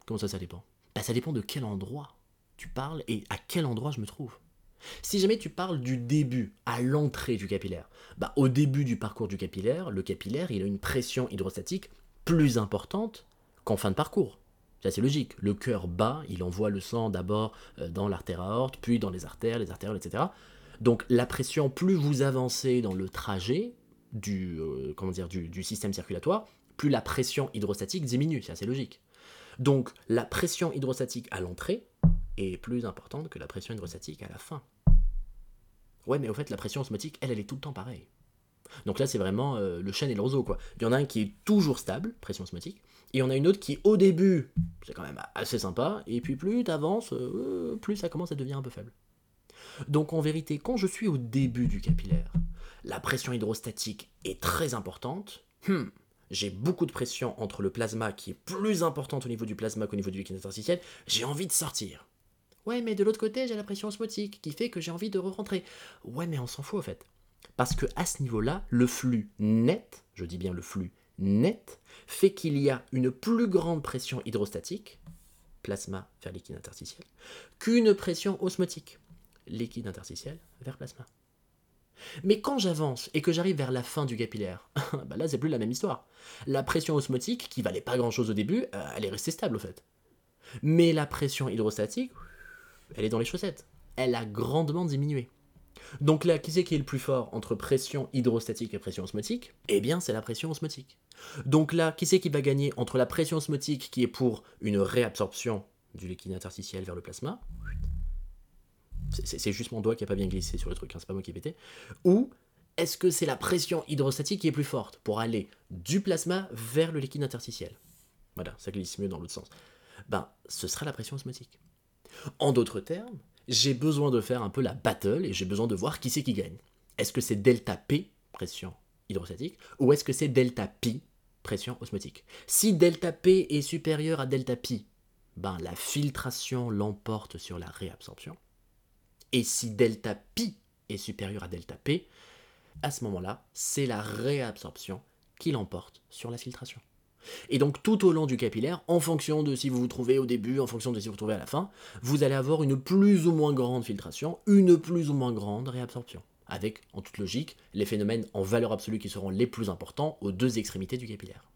Comment ça, ça dépend? Ben, ça dépend de quel endroit tu parles et à quel endroit je me trouve. Si jamais tu parles du début, à l'entrée du capillaire, bah, au début du parcours du capillaire, le capillaire il a une pression hydrostatique plus importante qu'en fin de parcours. Ça c'est logique. Le cœur bat, il envoie le sang d'abord euh, dans l'artère aorte, puis dans les artères, les artères, etc. Donc la pression, plus vous avancez dans le trajet du, euh, comment dire, du, du système circulatoire, la pression hydrostatique diminue, c'est assez logique. Donc la pression hydrostatique à l'entrée est plus importante que la pression hydrostatique à la fin. Ouais, mais au fait, la pression osmotique, elle, elle est tout le temps pareille. Donc là, c'est vraiment euh, le chêne et le roseau, quoi. Il y en a un qui est toujours stable, pression osmotique, et il y en a une autre qui, au début, c'est quand même assez sympa, et puis plus tu avances, euh, plus ça commence à devenir un peu faible. Donc en vérité, quand je suis au début du capillaire, la pression hydrostatique est très importante. Hmm, j'ai beaucoup de pression entre le plasma qui est plus importante au niveau du plasma qu'au niveau du liquide interstitiel. J'ai envie de sortir. Ouais, mais de l'autre côté, j'ai la pression osmotique qui fait que j'ai envie de re-rentrer. Ouais, mais on s'en fout en fait. Parce que à ce niveau-là, le flux net, je dis bien le flux net, fait qu'il y a une plus grande pression hydrostatique, plasma vers liquide interstitiel, qu'une pression osmotique, liquide interstitiel vers plasma. Mais quand j'avance et que j'arrive vers la fin du capillaire, bah là c'est plus la même histoire. La pression osmotique, qui valait pas grand chose au début, euh, elle est restée stable au fait. Mais la pression hydrostatique, elle est dans les chaussettes. Elle a grandement diminué. Donc là, qui c'est qui est le plus fort entre pression hydrostatique et pression osmotique? Eh bien, c'est la pression osmotique. Donc là, qui c'est qui va gagner entre la pression osmotique qui est pour une réabsorption du liquide interstitiel vers le plasma c'est juste mon doigt qui a pas bien glissé sur le truc, hein, c'est pas moi qui ai pété. Ou est-ce que c'est la pression hydrostatique qui est plus forte pour aller du plasma vers le liquide interstitiel? Voilà, ça glisse mieux dans l'autre sens. Ben, ce sera la pression osmotique. En d'autres termes, j'ai besoin de faire un peu la battle et j'ai besoin de voir qui c'est qui gagne. Est-ce que c'est delta P, pression hydrostatique, ou est-ce que c'est delta Pi, pression osmotique? Si delta P est supérieur à delta Pi, ben la filtration l'emporte sur la réabsorption. Et si delta pi est supérieur à delta p, à ce moment-là, c'est la réabsorption qui l'emporte sur la filtration. Et donc tout au long du capillaire, en fonction de si vous vous trouvez au début, en fonction de si vous vous trouvez à la fin, vous allez avoir une plus ou moins grande filtration, une plus ou moins grande réabsorption, avec, en toute logique, les phénomènes en valeur absolue qui seront les plus importants aux deux extrémités du capillaire.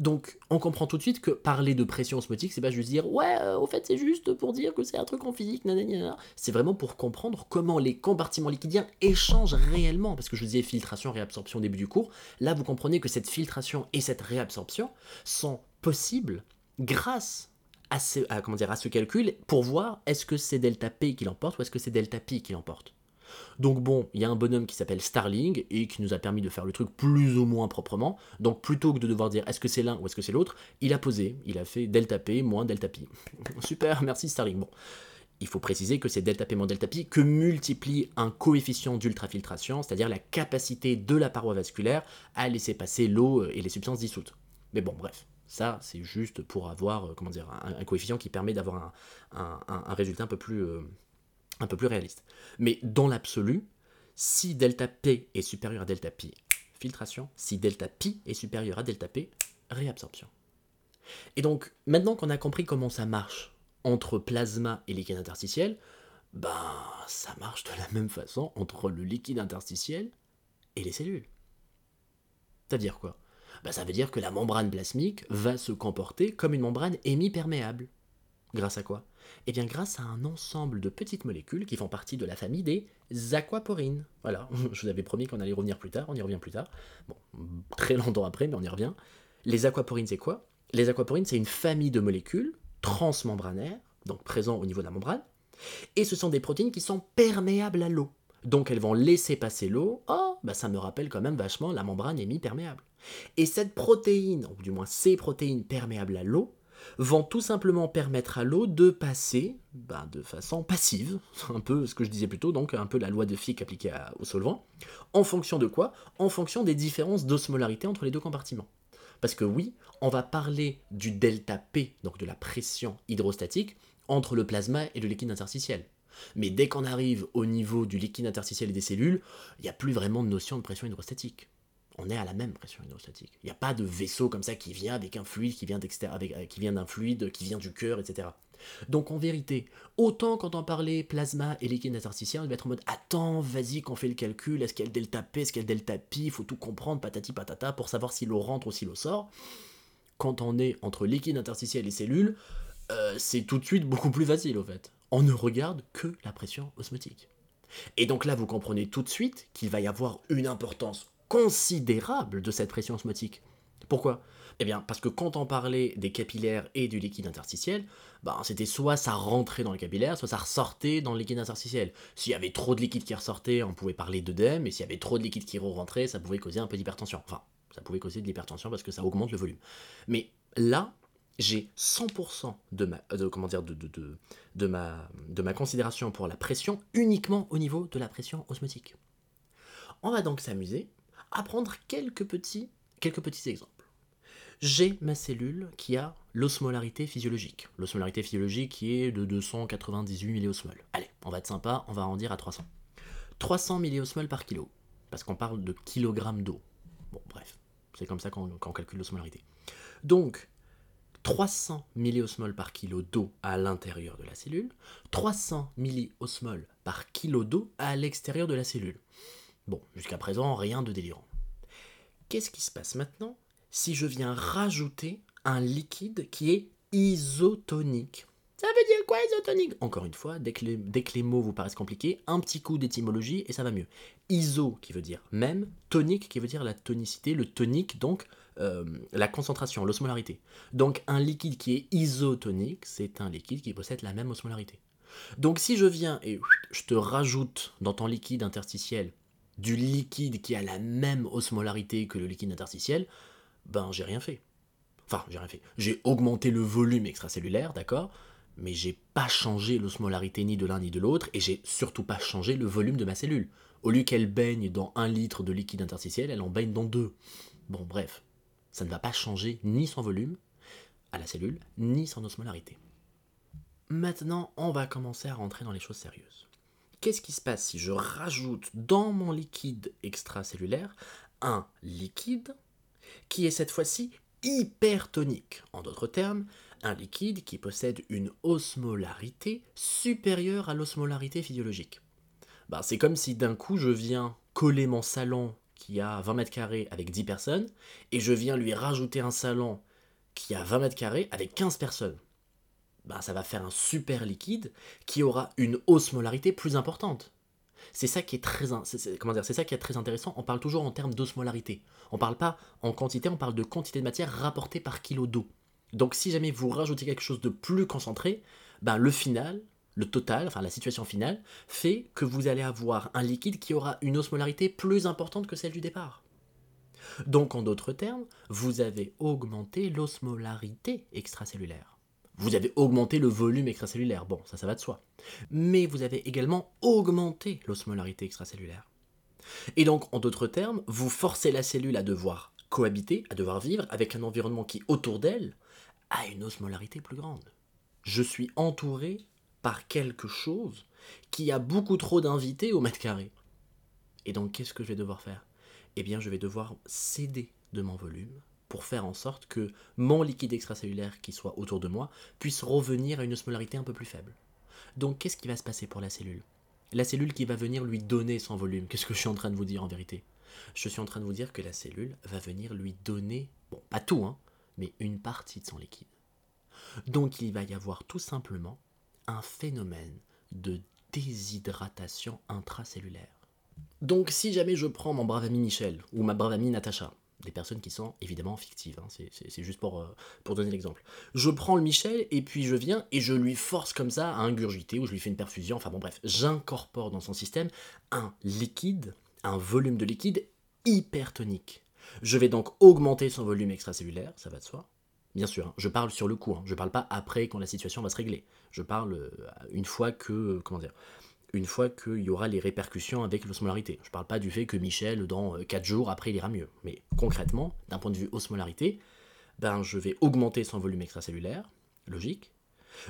Donc, on comprend tout de suite que parler de pression osmotique, c'est pas juste dire ouais, euh, au fait, c'est juste pour dire que c'est un truc en physique, nanana. C'est vraiment pour comprendre comment les compartiments liquidiens échangent réellement. Parce que je vous disais filtration, réabsorption au début du cours. Là, vous comprenez que cette filtration et cette réabsorption sont possibles grâce à ce, calcul pour voir est-ce que c'est delta P qui l'emporte ou est-ce que c'est delta Pi qui l'emporte. Donc bon, il y a un bonhomme qui s'appelle Starling et qui nous a permis de faire le truc plus ou moins proprement. Donc plutôt que de devoir dire est-ce que c'est l'un ou est-ce que c'est l'autre, il a posé, il a fait delta P moins delta pi. Super, merci Starling. Bon. Il faut préciser que c'est delta P moins delta pi que multiplie un coefficient d'ultrafiltration, c'est-à-dire la capacité de la paroi vasculaire à laisser passer l'eau et les substances dissoutes. Mais bon, bref, ça, c'est juste pour avoir euh, comment dire, un, coefficient qui permet d'avoir un, résultat un peu plus, euh, un peu plus réaliste. Mais dans l'absolu, si delta P est supérieur à delta filtration. Si delta est supérieur à delta P, réabsorption. Et donc, maintenant qu'on a compris comment ça marche entre plasma et liquide interstitiel, ben, ça marche de la même façon entre le liquide interstitiel et les cellules. C'est-à-dire quoi? Ben, Ça veut dire que la membrane plasmique va se comporter comme une membrane hémiperméable. Grâce à quoi? Eh bien grâce à un ensemble de petites molécules qui font partie de la famille des aquaporines. Voilà, je vous avais promis qu'on allait revenir plus tard, on y revient plus tard. Bon, très longtemps après, mais on y revient. Les aquaporines, c'est quoi? Les aquaporines, c'est une famille de molécules transmembranaires, donc présentes au niveau de la membrane, et ce sont des protéines qui sont perméables à l'eau. Donc elles vont laisser passer l'eau. Oh, bah ça me rappelle quand même vachement la membrane hémi-perméable. Et cette protéine, ou du moins ces protéines perméables à l'eau, vont tout simplement permettre à l'eau de passer bah, de façon passive, un peu ce que je disais plus tôt, donc un peu la loi de Fick appliquée au solvant, en fonction de quoi? En fonction des différences d'osmolarité entre les deux compartiments. Parce que oui, on va parler du delta P, donc de la pression hydrostatique, entre le plasma et le liquide interstitiel. Mais dès qu'on arrive au niveau du liquide interstitiel et des cellules, il n'y a plus vraiment de notion de pression hydrostatique on est à la même pression hydrostatique. Il n'y a pas de vaisseau comme ça qui vient avec un fluide qui vient avec, euh, qui vient d'un fluide qui vient du cœur, etc. Donc en vérité, autant quand on parlait plasma et liquide interstitiel, on va être en mode attends, vas-y qu'on fait le calcul, est-ce qu'il y a le delta P, est-ce qu'il y a le delta Pi, faut tout comprendre, patati patata, pour savoir si l'eau rentre ou si l'eau sort. Quand on est entre liquide interstitiel et cellules, euh, c'est tout de suite beaucoup plus facile au fait. On ne regarde que la pression osmotique. Et donc là, vous comprenez tout de suite qu'il va y avoir une importance considérable de cette pression osmotique. Pourquoi? Eh bien, parce que quand on parlait des capillaires et du liquide interstitiel, ben, c'était soit ça rentrait dans le capillaire, soit ça ressortait dans le liquide interstitiel. S'il y avait trop de liquide qui ressortait, on pouvait parler d'œdème, et s'il y avait trop de liquide qui rentrait, ça pouvait causer un peu d'hypertension. Enfin, ça pouvait causer de l'hypertension parce que ça augmente le volume. Mais là, j'ai 100% de ma, de, comment dire, de, de, de, ma, de ma considération pour la pression uniquement au niveau de la pression osmotique. On va donc s'amuser à prendre quelques petits, quelques petits exemples. J'ai ma cellule qui a l'osmolarité physiologique. L'osmolarité physiologique qui est de 298 milliosmoles. Allez, on va être sympa, on va arrondir à 300. 300 milliosmoles par kilo, parce qu'on parle de kilogrammes d'eau. Bon, bref, c'est comme ça qu'on calcule l'osmolarité. Donc, 300 milliosmoles par kilo d'eau à l'intérieur de la cellule, 300 milliosmoles par kilo d'eau à l'extérieur de la cellule. Bon, jusqu'à présent, rien de délirant. Qu'est-ce qui se passe maintenant si je viens rajouter un liquide qui est isotonique? Ça veut dire quoi isotonique? Encore une fois, dès que, les, mots vous paraissent compliqués, un petit coup d'étymologie et ça va mieux. Iso qui veut dire même, tonique qui veut dire la tonicité, le tonique donc euh, la concentration, l'osmolarité. Donc un liquide qui est isotonique, c'est un liquide qui possède la même osmolarité. Donc si je viens et je te rajoute dans ton liquide interstitiel du liquide qui a la même osmolarité que le liquide interstitiel, ben j'ai rien fait. Enfin, j'ai rien fait. J'ai augmenté le volume extracellulaire, d'accord mais j'ai pas changé l'osmolarité ni de l'un ni de l'autre, et j'ai surtout pas changé le volume de ma cellule. Au lieu qu'elle baigne dans un litre de liquide interstitiel, elle en baigne dans deux. Bon, bref, ça ne va pas changer ni son volume à la cellule, ni son osmolarité. Maintenant, on va commencer à rentrer dans les choses sérieuses qu'est-ce qui se passe si je rajoute dans mon liquide extracellulaire un liquide qui est cette fois-ci hypertonique? En d'autres termes, un liquide qui possède une osmolarité supérieure à l'osmolarité physiologique. Ben, c'est comme si d'un coup je viens coller mon salon qui a 20 mètres carrés avec 10 personnes et je viens lui rajouter un salon qui a 20 mètres carrés avec 15 personnes. Bah, ça va faire un super liquide qui aura une osmolarité plus importante. C'est ça qui est très intéressant. On parle toujours en termes d'osmolarité. On parle pas en quantité, on parle de quantité de matière rapportée par kilo d'eau. Donc si jamais vous rajoutez quelque chose de plus concentré, ben le final, le total, enfin la situation finale, fait que vous allez avoir un liquide qui aura une osmolarité plus importante que celle du départ. Donc en d'autres termes, vous avez augmenté l'osmolarité extracellulaire. Vous avez augmenté le volume extracellulaire, bon, ça, ça va de soi. Mais vous avez également augmenté l'osmolarité extracellulaire. Et donc, en d'autres termes, vous forcez la cellule à devoir cohabiter, à devoir vivre avec un environnement qui, autour d'elle, a une osmolarité plus grande. Je suis entouré par quelque chose qui a beaucoup trop d'invités au mètre carré. Et donc, qu'est-ce que je vais devoir faire? Eh bien, je vais devoir céder de mon volume pour faire en sorte que mon liquide extracellulaire qui soit autour de moi puisse revenir à une osmolarité un peu plus faible. Donc qu'est-ce qui va se passer pour la cellule? La cellule qui va venir lui donner son volume. Qu'est-ce que je suis en train de vous dire en vérité? Je suis en train de vous dire que la cellule va venir lui donner, bon, pas tout, hein, mais une partie de son liquide. Donc il va y avoir tout simplement un phénomène de déshydratation intracellulaire. Donc si jamais je prends mon brave ami Michel ou ma brave amie Natacha, des personnes qui sont évidemment fictives, hein. c'est juste pour, euh, pour donner l'exemple. Je prends le Michel et puis je viens et je lui force comme ça à ingurgiter ou je lui fais une perfusion, enfin bon bref, j'incorpore dans son système un liquide, un volume de liquide hypertonique. Je vais donc augmenter son volume extracellulaire, ça va de soi. Bien sûr, hein. je parle sur le coup, hein. je parle pas après quand la situation va se régler. Je parle euh, une fois que, euh, comment dire, une fois qu'il y aura les répercussions avec l'osmolarité. Je ne parle pas du fait que Michel, dans 4 euh, jours, après, il ira mieux. Mais concrètement, d'un point de vue osmolarité, ben, je vais augmenter son volume extracellulaire, logique.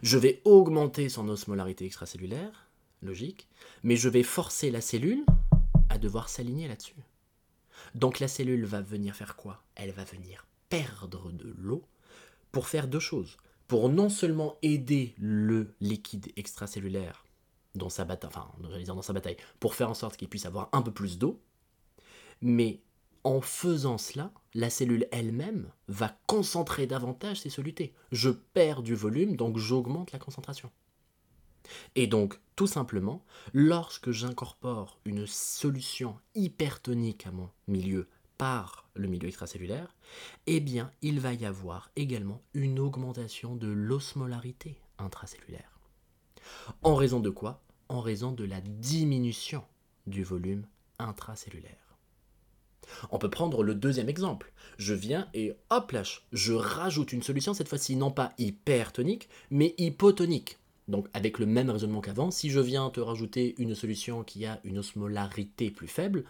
Je vais augmenter son osmolarité extracellulaire, logique. Mais je vais forcer la cellule à devoir s'aligner là-dessus. Donc la cellule va venir faire quoi? Elle va venir perdre de l'eau pour faire deux choses. Pour non seulement aider le liquide extracellulaire dans sa bataille, enfin, dans sa bataille, pour faire en sorte qu'il puisse avoir un peu plus d'eau. Mais en faisant cela, la cellule elle-même va concentrer davantage ses solutés. Je perds du volume, donc j'augmente la concentration. Et donc, tout simplement, lorsque j'incorpore une solution hypertonique à mon milieu par le milieu extracellulaire, eh bien, il va y avoir également une augmentation de l'osmolarité intracellulaire. En raison de quoi? En raison de la diminution du volume intracellulaire. On peut prendre le deuxième exemple. Je viens et hop là, je rajoute une solution, cette fois-ci non pas hypertonique, mais hypotonique. Donc avec le même raisonnement qu'avant, si je viens te rajouter une solution qui a une osmolarité plus faible,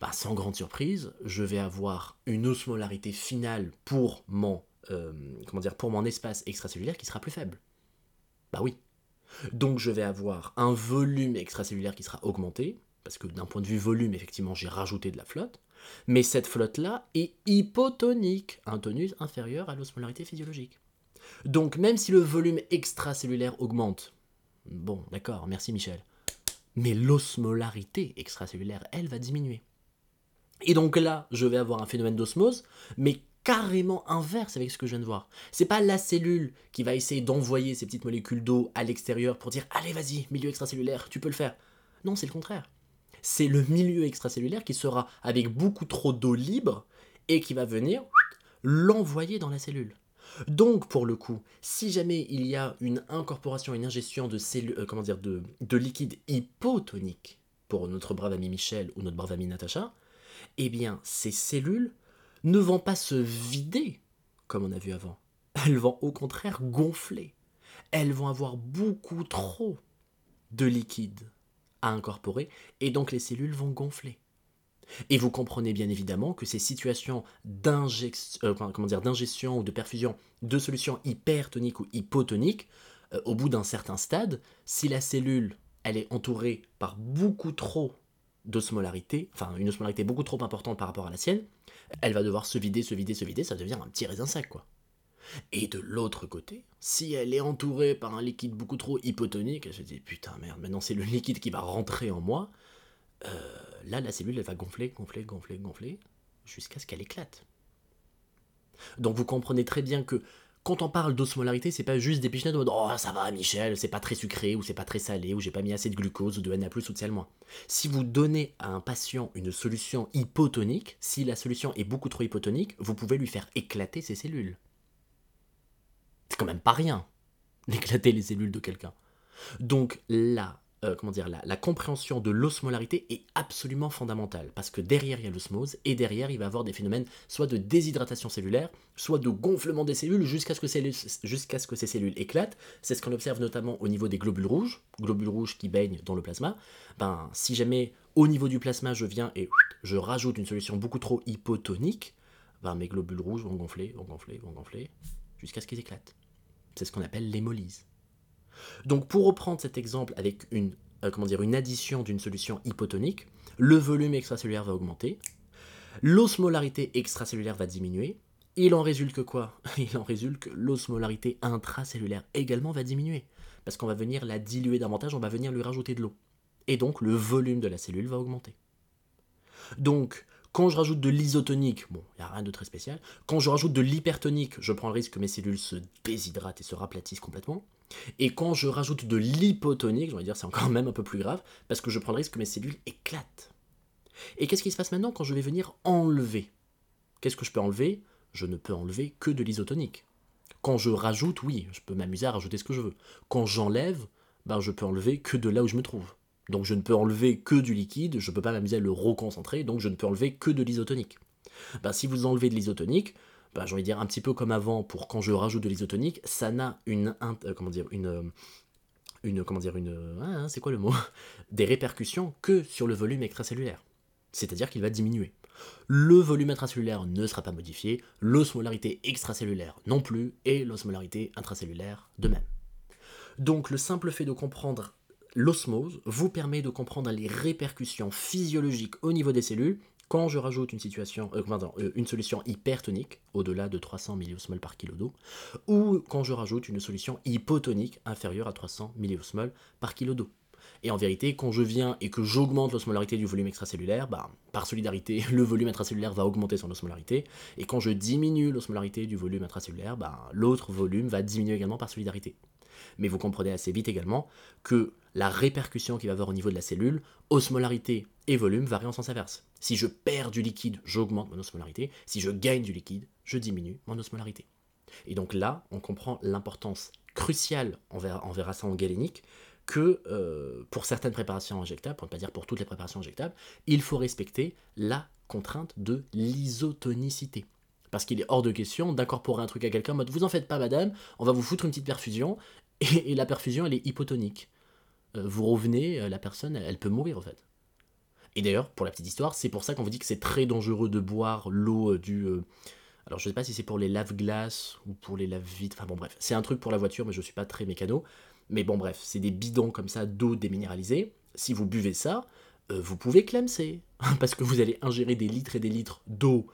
bah, sans grande surprise, je vais avoir une osmolarité finale pour mon, euh, espace extracellulaire qui sera plus faible. Bah oui, donc je vais avoir un volume extracellulaire qui sera augmenté, parce que d'un point de vue volume, effectivement, j'ai rajouté de la flotte, mais cette flotte-là est hypotonique, un tonus inférieur à l'osmolarité physiologique. Donc même si le volume extracellulaire augmente, bon, d'accord, merci Michel, mais l'osmolarité extracellulaire, elle, va diminuer. Et donc là, je vais avoir un phénomène d'osmose, mais carrément inverse avec ce que je viens de voir. C'est pas la cellule qui va essayer d'envoyer ces petites molécules d'eau à l'extérieur pour dire allez vas-y, milieu extracellulaire, tu peux le faire. Non, c'est le contraire. C'est le milieu extracellulaire qui sera avec beaucoup trop d'eau libre et qui va venir l'envoyer dans la cellule. Donc, pour le coup, si jamais il y a une incorporation, une ingestion de, cellules, euh, dire, de, de liquide hypotonique pour notre brave ami Michel ou notre brave ami Natacha, eh bien, ces cellules ne vont pas se vider, comme on a vu avant. Elles vont au contraire gonfler. Elles vont avoir beaucoup trop de liquide à incorporer, et donc les cellules vont gonfler. Et vous comprenez bien évidemment que ces situations euh, d'ingestion ou de perfusion de solutions hypertoniques ou hypotoniques, euh, au bout d'un certain stade, si la cellule elle est entourée par beaucoup trop d'osmolarité, enfin une osmolarité beaucoup trop importante par rapport à la sienne, elle va devoir se vider, se vider, se vider, ça devient un petit raisin sec, quoi. Et de l'autre côté, si elle est entourée par un liquide beaucoup trop hypotonique, elle se dit putain merde, maintenant c'est le liquide qui va rentrer en moi, euh, là la cellule elle va gonfler, gonfler, gonfler, gonfler, jusqu'à ce qu'elle éclate. Donc vous comprenez très bien que quand on parle d'osmolarité, c'est pas juste des pichenettes de mode Oh, ça va, Michel, c'est pas très sucré, ou c'est pas très salé, ou j'ai pas mis assez de glucose, ou de Na, ou de sel moins. Si vous donnez à un patient une solution hypotonique, si la solution est beaucoup trop hypotonique, vous pouvez lui faire éclater ses cellules. C'est quand même pas rien d'éclater les cellules de quelqu'un. Donc là, euh, comment dire, la, compréhension de l'osmolarité est absolument fondamentale, parce que derrière il y a l'osmose, et derrière il va y avoir des phénomènes soit de déshydratation cellulaire, soit de gonflement des cellules jusqu'à ce, que ce que ces cellules éclatent. C'est ce qu'on observe notamment au niveau des globules rouges, globules rouges qui baignent dans le plasma. Ben, si jamais au niveau du plasma je viens et je rajoute une solution beaucoup trop hypotonique, ben, mes globules rouges vont gonfler, vont gonfler, vont gonfler, jusqu'à ce qu'ils éclatent. C'est ce qu'on appelle l'hémolyse. Donc pour reprendre cet exemple avec une, euh, une addition d'une solution hypotonique, le volume extracellulaire va augmenter, l'osmolarité extracellulaire va diminuer, il en résulte que quoi? Il en résulte que l'osmolarité intracellulaire également va diminuer, parce qu'on va venir la diluer davantage, on va venir lui rajouter de l'eau. Et donc le volume de la cellule va augmenter. Donc quand je rajoute de l'isotonique, bon, il n'y a rien de très spécial. Quand je rajoute de l'hypertonique, je prends le risque que mes cellules se déshydratent et se raplatissent complètement. Et quand je rajoute de l'hypotonique, je vais dire c'est encore même un peu plus grave, parce que je prends le risque que mes cellules éclatent. Et qu'est-ce qui se passe maintenant quand je vais venir enlever? Qu'est-ce que je peux enlever? Je ne peux enlever que de l'isotonique. Quand je rajoute, oui, je peux m'amuser à rajouter ce que je veux. Quand j'enlève, ben, je peux enlever que de là où je me trouve. Donc je ne peux enlever que du liquide, je ne peux pas m'amuser à le reconcentrer, donc je ne peux enlever que de l'isotonique. Ben, si vous enlevez de l'isotonique, ben, j'ai envie de dire un petit peu comme avant pour quand je rajoute de l'isotonique, ça n'a une, euh, comment dire, une, euh, une, comment dire, une, ah, c'est quoi le mot? Des répercussions que sur le volume extracellulaire. C'est-à-dire qu'il va diminuer. Le volume intracellulaire ne sera pas modifié, l'osmolarité extracellulaire non plus, et l'osmolarité intracellulaire de même. Donc le simple fait de comprendre l'osmose vous permet de comprendre les répercussions physiologiques au niveau des cellules quand je rajoute une, euh, euh, solution hypertonique, au-delà de 300 milliosmoles par kilo d'eau, ou quand je rajoute une solution hypotonique inférieure à 300 milliosmoles par kilo d'eau. Et en vérité, quand je viens et que j'augmente l'osmolarité du volume extracellulaire, bah, par solidarité, le volume intracellulaire va augmenter son osmolarité. Et quand je diminue l'osmolarité du volume intracellulaire, bah, l'autre volume va diminuer également par solidarité. Mais vous comprenez assez vite également que la répercussion qu'il va avoir au niveau de la cellule, osmolarité et volume varient en sens inverse. Si je perds du liquide, j'augmente mon osmolarité. Si je gagne du liquide, je diminue mon osmolarité. Et donc là, on comprend l'importance cruciale, on verra, ça en galénique, que euh, pour certaines préparations injectables, pour ne pas dire pour toutes les préparations injectables, il faut respecter la contrainte de l'isotonicité. Parce qu'il est hors de question d'incorporer un truc à quelqu'un en mode vous en faites pas madame, on va vous foutre une petite perfusion, et, la perfusion elle est hypotonique. Euh, vous revenez, euh, la personne elle, peut mourir en fait. Et d'ailleurs, pour la petite histoire, c'est pour ça qu'on vous dit que c'est très dangereux de boire l'eau du... alors je sais pas si c'est pour les lave-glaces ou pour les lave-vitres, enfin bon bref, c'est un truc pour la voiture mais je suis pas très mécano. Mais bon, bref, c'est des bidons comme ça d'eau déminéralisée. Si vous buvez ça, euh, vous pouvez clemser, parce que vous allez ingérer des litres et des litres d'eau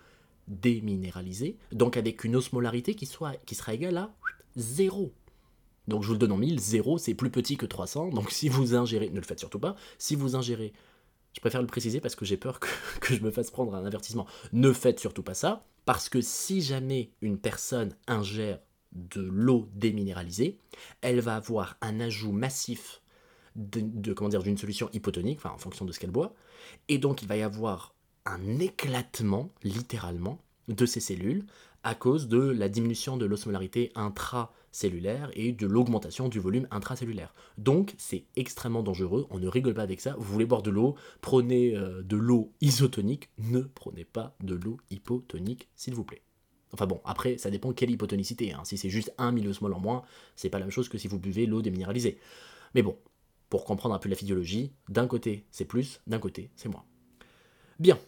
déminéralisée, donc avec une osmolarité qui, soit, qui sera égale à 0. Donc je vous le donne en mille, 0 c'est plus petit que 300, donc si vous ingérez, ne le faites surtout pas, si vous ingérez, je préfère le préciser parce que j'ai peur que, je me fasse prendre un avertissement, ne faites surtout pas ça, parce que si jamais une personne ingère de l'eau déminéralisée, elle va avoir un ajout massif de, d'une solution hypotonique, enfin en fonction de ce qu'elle boit, et donc il va y avoir un éclatement littéralement de ces cellules à cause de la diminution de l'osmolarité intracellulaire et de l'augmentation du volume intracellulaire. Donc c'est extrêmement dangereux, on ne rigole pas avec ça. Vous voulez boire de l'eau, prenez euh, de l'eau isotonique, ne prenez pas de l'eau hypotonique s'il vous plaît. Enfin bon, après, ça dépend quelle hypotonicité. Hein. Si c'est juste un milliosmol en moins, c'est pas la même chose que si vous buvez l'eau déminéralisée. Mais bon, pour comprendre un peu la physiologie, d'un côté c'est plus, d'un côté c'est moins. Bien,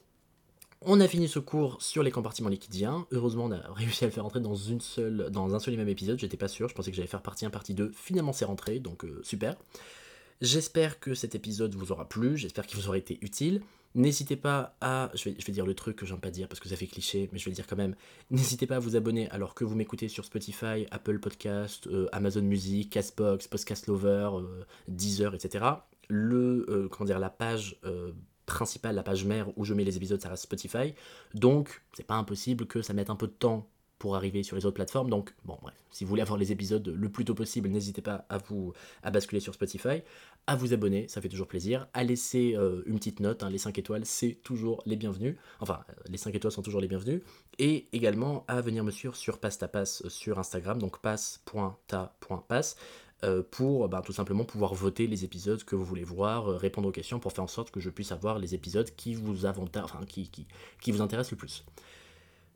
on a fini ce cours sur les compartiments liquidiens. Heureusement, on a réussi à le faire rentrer dans, une seule, dans un seul et même épisode. J'étais pas sûr, je pensais que j'allais faire partie 1, partie 2. Finalement, c'est rentré, donc euh, super. J'espère que cet épisode vous aura plu, j'espère qu'il vous aura été utile. N'hésitez pas à, je vais, dire le truc que j'aime pas dire parce que ça fait cliché, mais je vais le dire quand même. N'hésitez pas à vous abonner alors que vous m'écoutez sur Spotify, Apple Podcast, euh, Amazon Music, Castbox, Podcast Lover, euh, Deezer, etc. Le, comment dire, la page principale, la page mère où je mets les épisodes, ça reste Spotify. Donc, c'est pas impossible que ça mette un peu de temps pour arriver sur les autres plateformes. Donc, bon, bref, si vous voulez avoir les épisodes le plus tôt possible, n'hésitez pas à vous à basculer sur Spotify, à vous abonner, ça fait toujours plaisir, à laisser euh, une petite note, hein, les 5 étoiles, c'est toujours les bienvenus. Enfin, euh, les 5 étoiles sont toujours les bienvenus. Et également à venir me suivre sur Passe euh, sur Instagram, donc passe.ta.passe. pour ben, tout simplement pouvoir voter les épisodes que vous voulez voir, répondre aux questions pour faire en sorte que je puisse avoir les épisodes qui vous, qui vous intéressent le plus.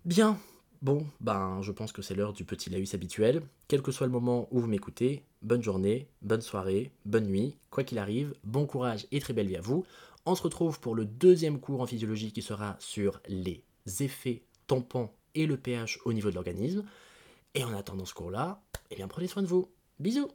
Bien, Bon, ben, je pense que c'est l'heure du petit laïus habituel. Quel que soit le moment où vous m'écoutez, bonne journée, bonne soirée, bonne nuit, quoi qu'il arrive, bon courage et très belle vie à vous. On se retrouve pour le deuxième cours en physiologie qui sera sur les effets tampons et le pH au niveau de l'organisme. Et en attendant ce cours-là, eh bien prenez soin de vous. Bisous